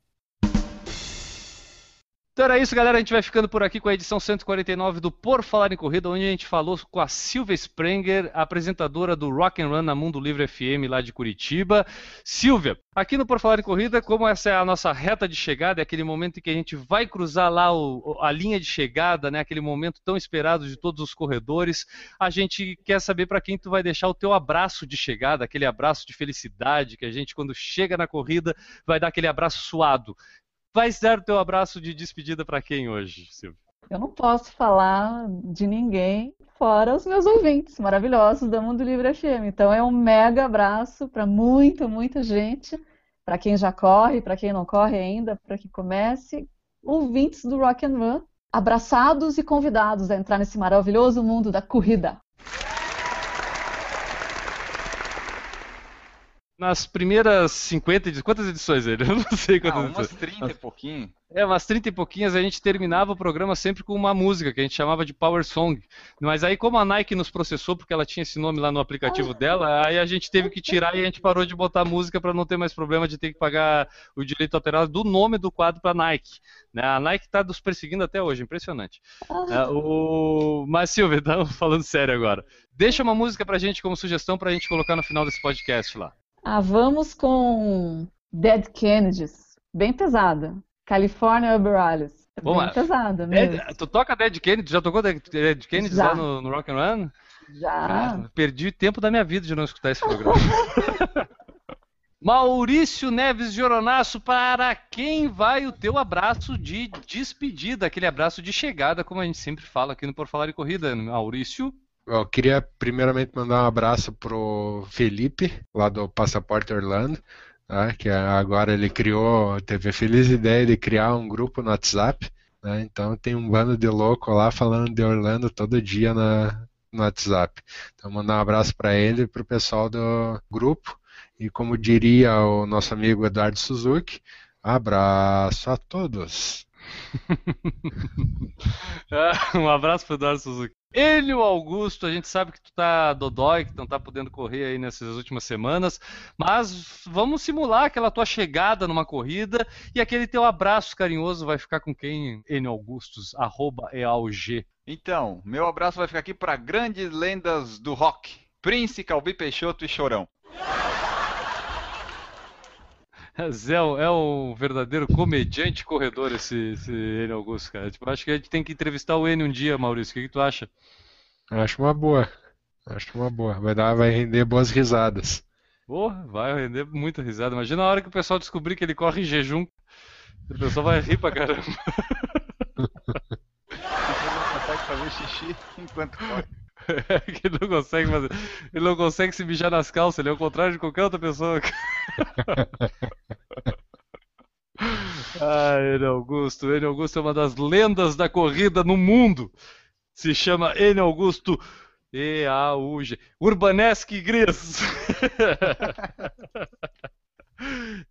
C: Então era isso, galera. A gente vai ficando por aqui com a edição 149 do Por Falar em Corrida, onde a gente falou com a Silvia Sprenger, apresentadora do Rock and Run na Mundo Livre FM lá de Curitiba. Silvia, aqui no Por Falar em Corrida, como essa é a nossa reta de chegada, é aquele momento em que a gente vai cruzar lá o, a linha de chegada, né? Aquele momento tão esperado de todos os corredores. A gente quer saber para quem tu vai deixar o teu abraço de chegada, aquele abraço de felicidade que a gente quando chega na corrida vai dar aquele abraço suado vai dar o teu abraço de despedida para quem hoje, Silvio?
F: Eu não posso falar de ninguém fora os meus ouvintes maravilhosos da Mundo Livre FM. Então é um mega abraço para muita, muita gente, para quem já corre, para quem não corre ainda, para que comece, ouvintes do Rock and Run, abraçados e convidados a entrar nesse maravilhoso mundo da corrida.
C: Nas primeiras 50 quantas edições ele? Eu não sei quantas
D: ah, umas 30 e pouquinho.
C: É, umas 30 e pouquinhas a gente terminava o programa sempre com uma música que a gente chamava de Power Song. Mas aí como a Nike nos processou porque ela tinha esse nome lá no aplicativo dela, aí a gente teve que tirar e a gente parou de botar música para não ter mais problema de ter que pagar o direito alterado do nome do quadro para Nike. Né? A Nike está nos perseguindo até hoje, impressionante. É, o... Mas Silvia, estamos falando sério agora. Deixa uma música pra gente como sugestão pra gente colocar no final desse podcast lá.
F: Ah, vamos com Dead Kennedys. Bem pesada. California Uberalis.
C: Bom,
F: bem pesada
C: mesmo. Tu toca Dead Kennedy? Já tocou Dead, Dead Kennedy lá no, no, Rock and Run?
F: Já.
C: Ah, perdi tempo da minha vida de não escutar esse programa. Maurício Neves Joronaço, para quem vai o teu abraço de despedida, aquele abraço de chegada, como a gente sempre fala aqui no Por Falar em Corrida, Maurício?
E: Eu queria primeiramente mandar um abraço pro Felipe, lá do Passaporte Orlando, tá? que agora ele criou, teve a feliz ideia de criar um grupo no WhatsApp. Né? Então tem um bando de louco lá falando de Orlando todo dia na, no WhatsApp. Então mandar um abraço para ele e para o pessoal do grupo. E como diria o nosso amigo Eduardo Suzuki, abraço a todos.
C: um abraço para Eduardo Suzuki. Enio Augusto, a gente sabe que tu tá dodói, que não tá podendo correr aí nessas últimas semanas, mas vamos simular aquela tua chegada numa corrida e aquele teu abraço carinhoso vai ficar com quem, Enio Augustus, arroba EAUG.
D: Então, meu abraço vai ficar aqui para grandes lendas do rock. Prince, Calbi Peixoto e Chorão.
C: Zé é um verdadeiro comediante corredor esse, esse Enio Augusto, cara. Tipo, acho que a gente tem que entrevistar o Enio um dia, Maurício. O que, que tu acha?
E: Acho uma boa. Acho uma boa. Vai, dar, vai render boas risadas.
C: Porra, vai render muita risada. Imagina a hora que o pessoal descobrir que ele corre em jejum. O pessoal vai rir pra caramba.
D: Você não consegue fazer xixi enquanto corre.
C: que ele não consegue fazer. Ele não consegue se mijar nas calças, ele é o contrário de qualquer outra pessoa. ah, Enio Augusto. Enio Augusto é uma das lendas da corrida no mundo. Se chama Enio Augusto E-A-U-G. Urbanesque Gris.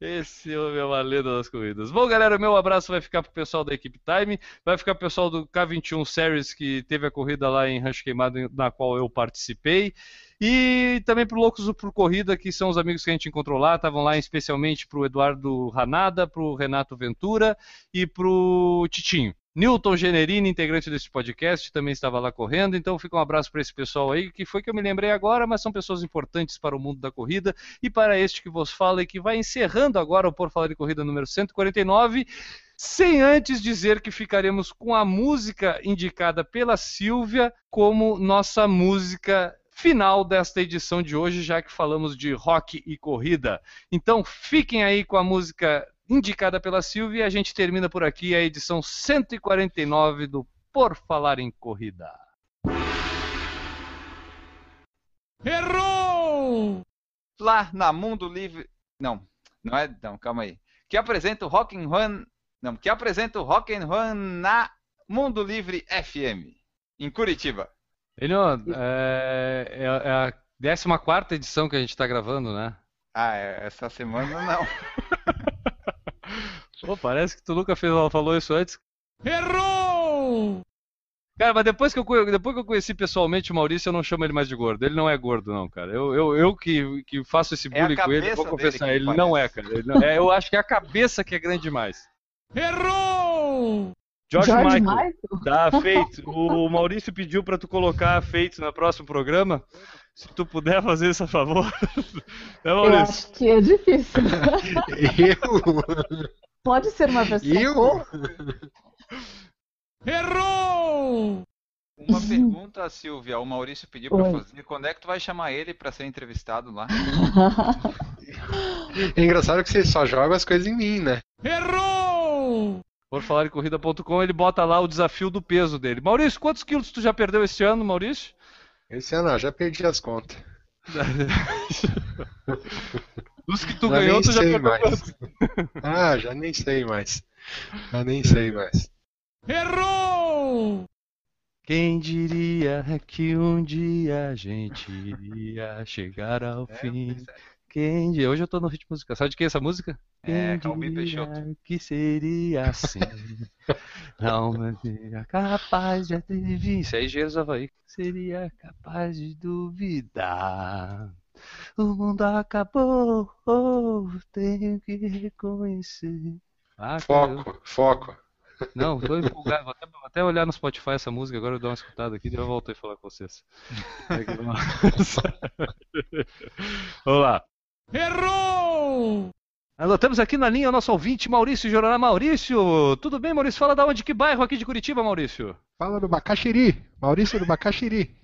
C: Esse homem é uma lenda das corridas. Bom, galera, meu abraço vai ficar pro pessoal da Equipe Time, vai ficar pro pessoal do K21 Series que teve a corrida lá em Rancho Queimado, na qual eu participei. E também pro Loucos por Corrida, que são os amigos que a gente encontrou lá, estavam lá especialmente pro Eduardo Ranada, pro Renato Ventura e pro Titinho. Newton Generini, integrante desse podcast, também estava lá correndo, então fica um abraço para esse pessoal aí, que foi que eu me lembrei agora, mas são pessoas importantes para o mundo da corrida e para este que vos fala e que vai encerrando agora o Por Falar de Corrida número 149, sem antes dizer que ficaremos com a música indicada pela Silvia como nossa música final desta edição de hoje, já que falamos de rock e corrida. Então fiquem aí com a música indicada pela Silvia. E a gente termina por aqui a edição 149 do Por Falar em Corrida.
B: Errou!
D: Lá na Mundo Livre. Não, não é. Não, calma aí. Que apresenta o Rock and Run. Não, que apresenta o Rock and Run na Mundo Livre FM, em Curitiba.
C: Enio, é, é, é a 14 edição que a gente está gravando, né?
D: Ah, é, essa semana não.
C: Pô, parece que tu nunca fez, falou isso antes.
B: Errou!
C: Cara, mas depois que, eu, depois que eu conheci pessoalmente o Maurício, eu não chamo ele mais de gordo. Ele não é gordo, não, cara. Eu, eu, eu que, que faço esse
D: É a
C: bullying com ele, vou
D: cabeça
C: confessar, ele não é,
D: parece.
C: cara. Ele não- é, eu acho que é a cabeça que é grande demais.
B: Errou!
C: George,
F: George
C: Michael,
F: Michael?
C: tá feito. O Maurício pediu pra tu colocar feito no próximo programa. Se tu puder fazer isso a favor. É,
F: Eu
C: Maurício?
F: acho que é difícil.
E: Eu?
F: Pode ser uma versão.
E: Eu?
F: ou-
B: Errou!
D: Uma pergunta, Silvia. O Maurício pediu para fazer. Quando é que tu vai chamar ele para ser entrevistado lá?
E: É engraçado que vocês só jogam as coisas em mim, né?
B: Errou!
C: Por falar em corrida.com, ele bota lá o desafio do peso dele. Maurício, quantos quilos tu já perdeu esse ano, Maurício?
E: Esse ano, ó, já perdi as contas.
C: Dos que tu
E: Já
C: ganhou,
E: nem
C: tu já
E: sei
C: perdeu
E: mais. Ah, já nem sei mais. Já nem sei mais.
B: Errou!
C: Quem diria que um dia a gente iria chegar ao fim? Quem diria? Hoje eu tô no ritmo musical. Sabe de quem é essa música?
D: É,
C: diria
D: Peixoto.
C: que seria assim? Não me seria capaz de adivinhar. Isso aí, Engenheiros Havaí. Seria capaz de duvidar. O mundo acabou, oh, tenho que reconhecer. Ah,
E: Foco, foco.
C: não, tô empolgado. Vou até, vou até olhar no Spotify essa música agora, eu dou uma escutada aqui e eu volto a falar com vocês. Vamos lá.
B: Errou!
C: Alô, temos aqui na linha o nosso ouvinte Maurício Jororá. Maurício, tudo bem, Maurício? Fala da onde, que bairro aqui de Curitiba, Maurício?
E: Fala do Bacaxiri. Maurício do Bacaxiri.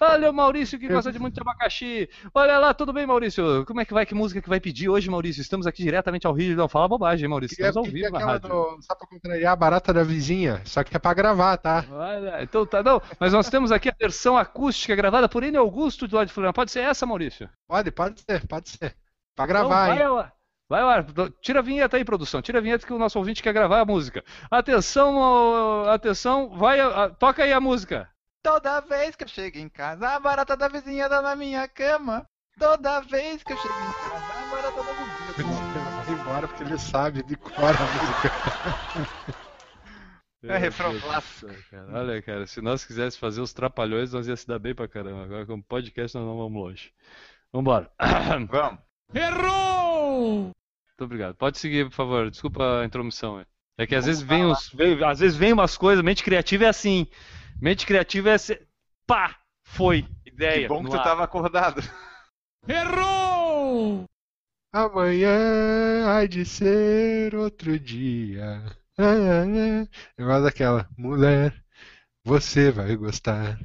C: Olha o Maurício que gosta de muito de abacaxi. Olha lá, tudo bem, Maurício? Como é que vai? Que música que vai pedir hoje, Maurício? Estamos aqui diretamente ao Rio. Não, fala bobagem, hein, Maurício. Estamos ao vivo na
E: aquela
C: rádio.
E: do, só pra contrariar a barata da vizinha. Só que é pra gravar, tá?
C: Olha, então tá, não. Mas nós temos aqui a versão acústica gravada por N. Augusto do lado de Florianópolis. Pode ser essa, Maurício?
E: Pode, pode ser, pode ser. Pra
C: Então
E: gravar,
C: vai,
E: hein?
C: Vai, ar. Tira a vinheta aí, produção. Tira a vinheta que o nosso ouvinte quer gravar a música. Atenção, atenção. Vai, toca aí a música.
D: Toda vez que eu chego em casa, a barata da vizinha tá na minha cama. Toda vez que eu chego em casa, a barata da vizinha tá na minha
E: Vai embora porque ele sabe de cor a música.
D: É refrão clássico.
C: Olha, cara, se nós quiséssemos fazer os trapalhões, nós ia se dar bem pra caramba. Agora, como podcast, nós não vamos longe. Vambora.
D: Vamos.
B: Errou!
C: Muito obrigado. Pode seguir, por favor. Desculpa a intromissão. é. Que às vezes vem os, vem- às vezes vem umas coisas, mente criativa é assim. Mente criativa é assim, pá, foi, ideia.
D: Que bom que tu
C: ar.
D: tava acordado.
B: Errou!
E: Amanhã há de ser outro dia. Ah, ah, ah. Eu gosto daquela. Mulher, você vai gostar.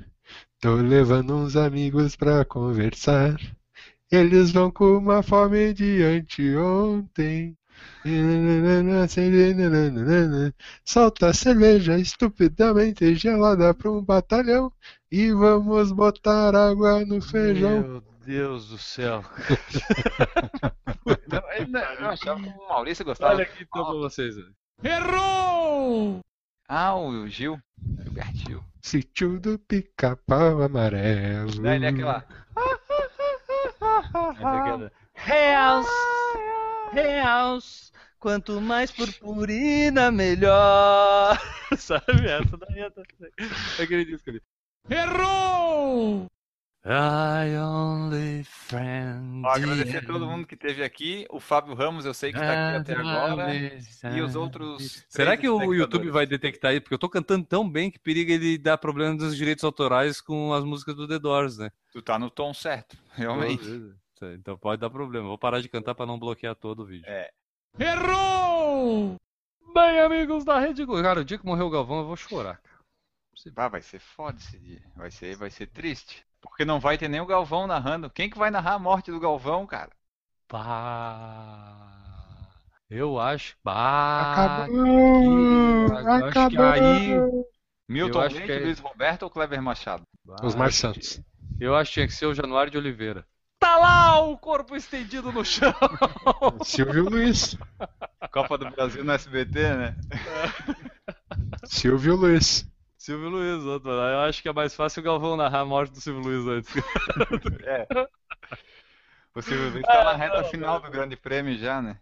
E: Tô levando uns amigos pra conversar. Eles vão com uma fome de anteontem. Solta a cerveja estupidamente gelada pra um batalhão. E vamos botar água no feijão.
C: Meu Deus do céu.
D: Não, não- eu achava que o Maurício gostava.
C: Olha aqui então pra vocês.
B: Errou!
D: Ah, o Gil. Gilberto Gil.
E: Sítio do pica-pau amarelo.
D: Daí ele é aquela.
C: Reals, reals, quanto mais purpurina, melhor. Sabe essa daí? é Aquele disco ali.
B: Errou!
C: I only friend.
D: Ó, agradecer a todo mundo que esteve aqui. O Fábio Ramos, eu sei que está aqui até agora. E os outros.
C: Será que o. YouTube vai detectar isso? Porque eu tô cantando tão bem que periga ele dar problema dos direitos autorais com as músicas do The Doors, né?
D: Tu tá no tom certo, realmente.
C: Então pode dar problema. Vou parar de cantar pra não bloquear todo o vídeo.
D: É.
B: Errou!
C: Bem, amigos da Rede Globo. Cara, o dia que morreu o Galvão, eu vou chorar. cara.
D: Ah, vai ser foda esse dia. Vai ser, vai ser triste. Porque não vai ter nem o Galvão narrando. Quem que vai narrar a morte do Galvão, cara?
C: Pá. Eu acho. Pá.
E: Acabou!
C: que- acho que
E: Acabou!
C: aí-
D: Milton
C: acho
D: Leite,
C: que é-
D: Luiz Roberto ou Kleber Machado?
E: Os Marsantos.
C: Eu acho que tinha que ser o Januário de Oliveira. Tá lá o corpo estendido no chão.
E: Silvio Luiz.
D: Copa do Brasil no SBT, né?
E: Silvio Luiz.
C: Silvio Luiz, outro. Eu acho que é mais fácil o Galvão narrar a morte do Silvio Luiz antes.
D: O Silvio Luiz tá na reta final do Grande Prêmio já, né?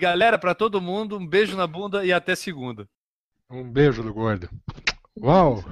C: Galera, pra todo mundo, um beijo na bunda e até segunda.
E: Um beijo do gordo. Uau!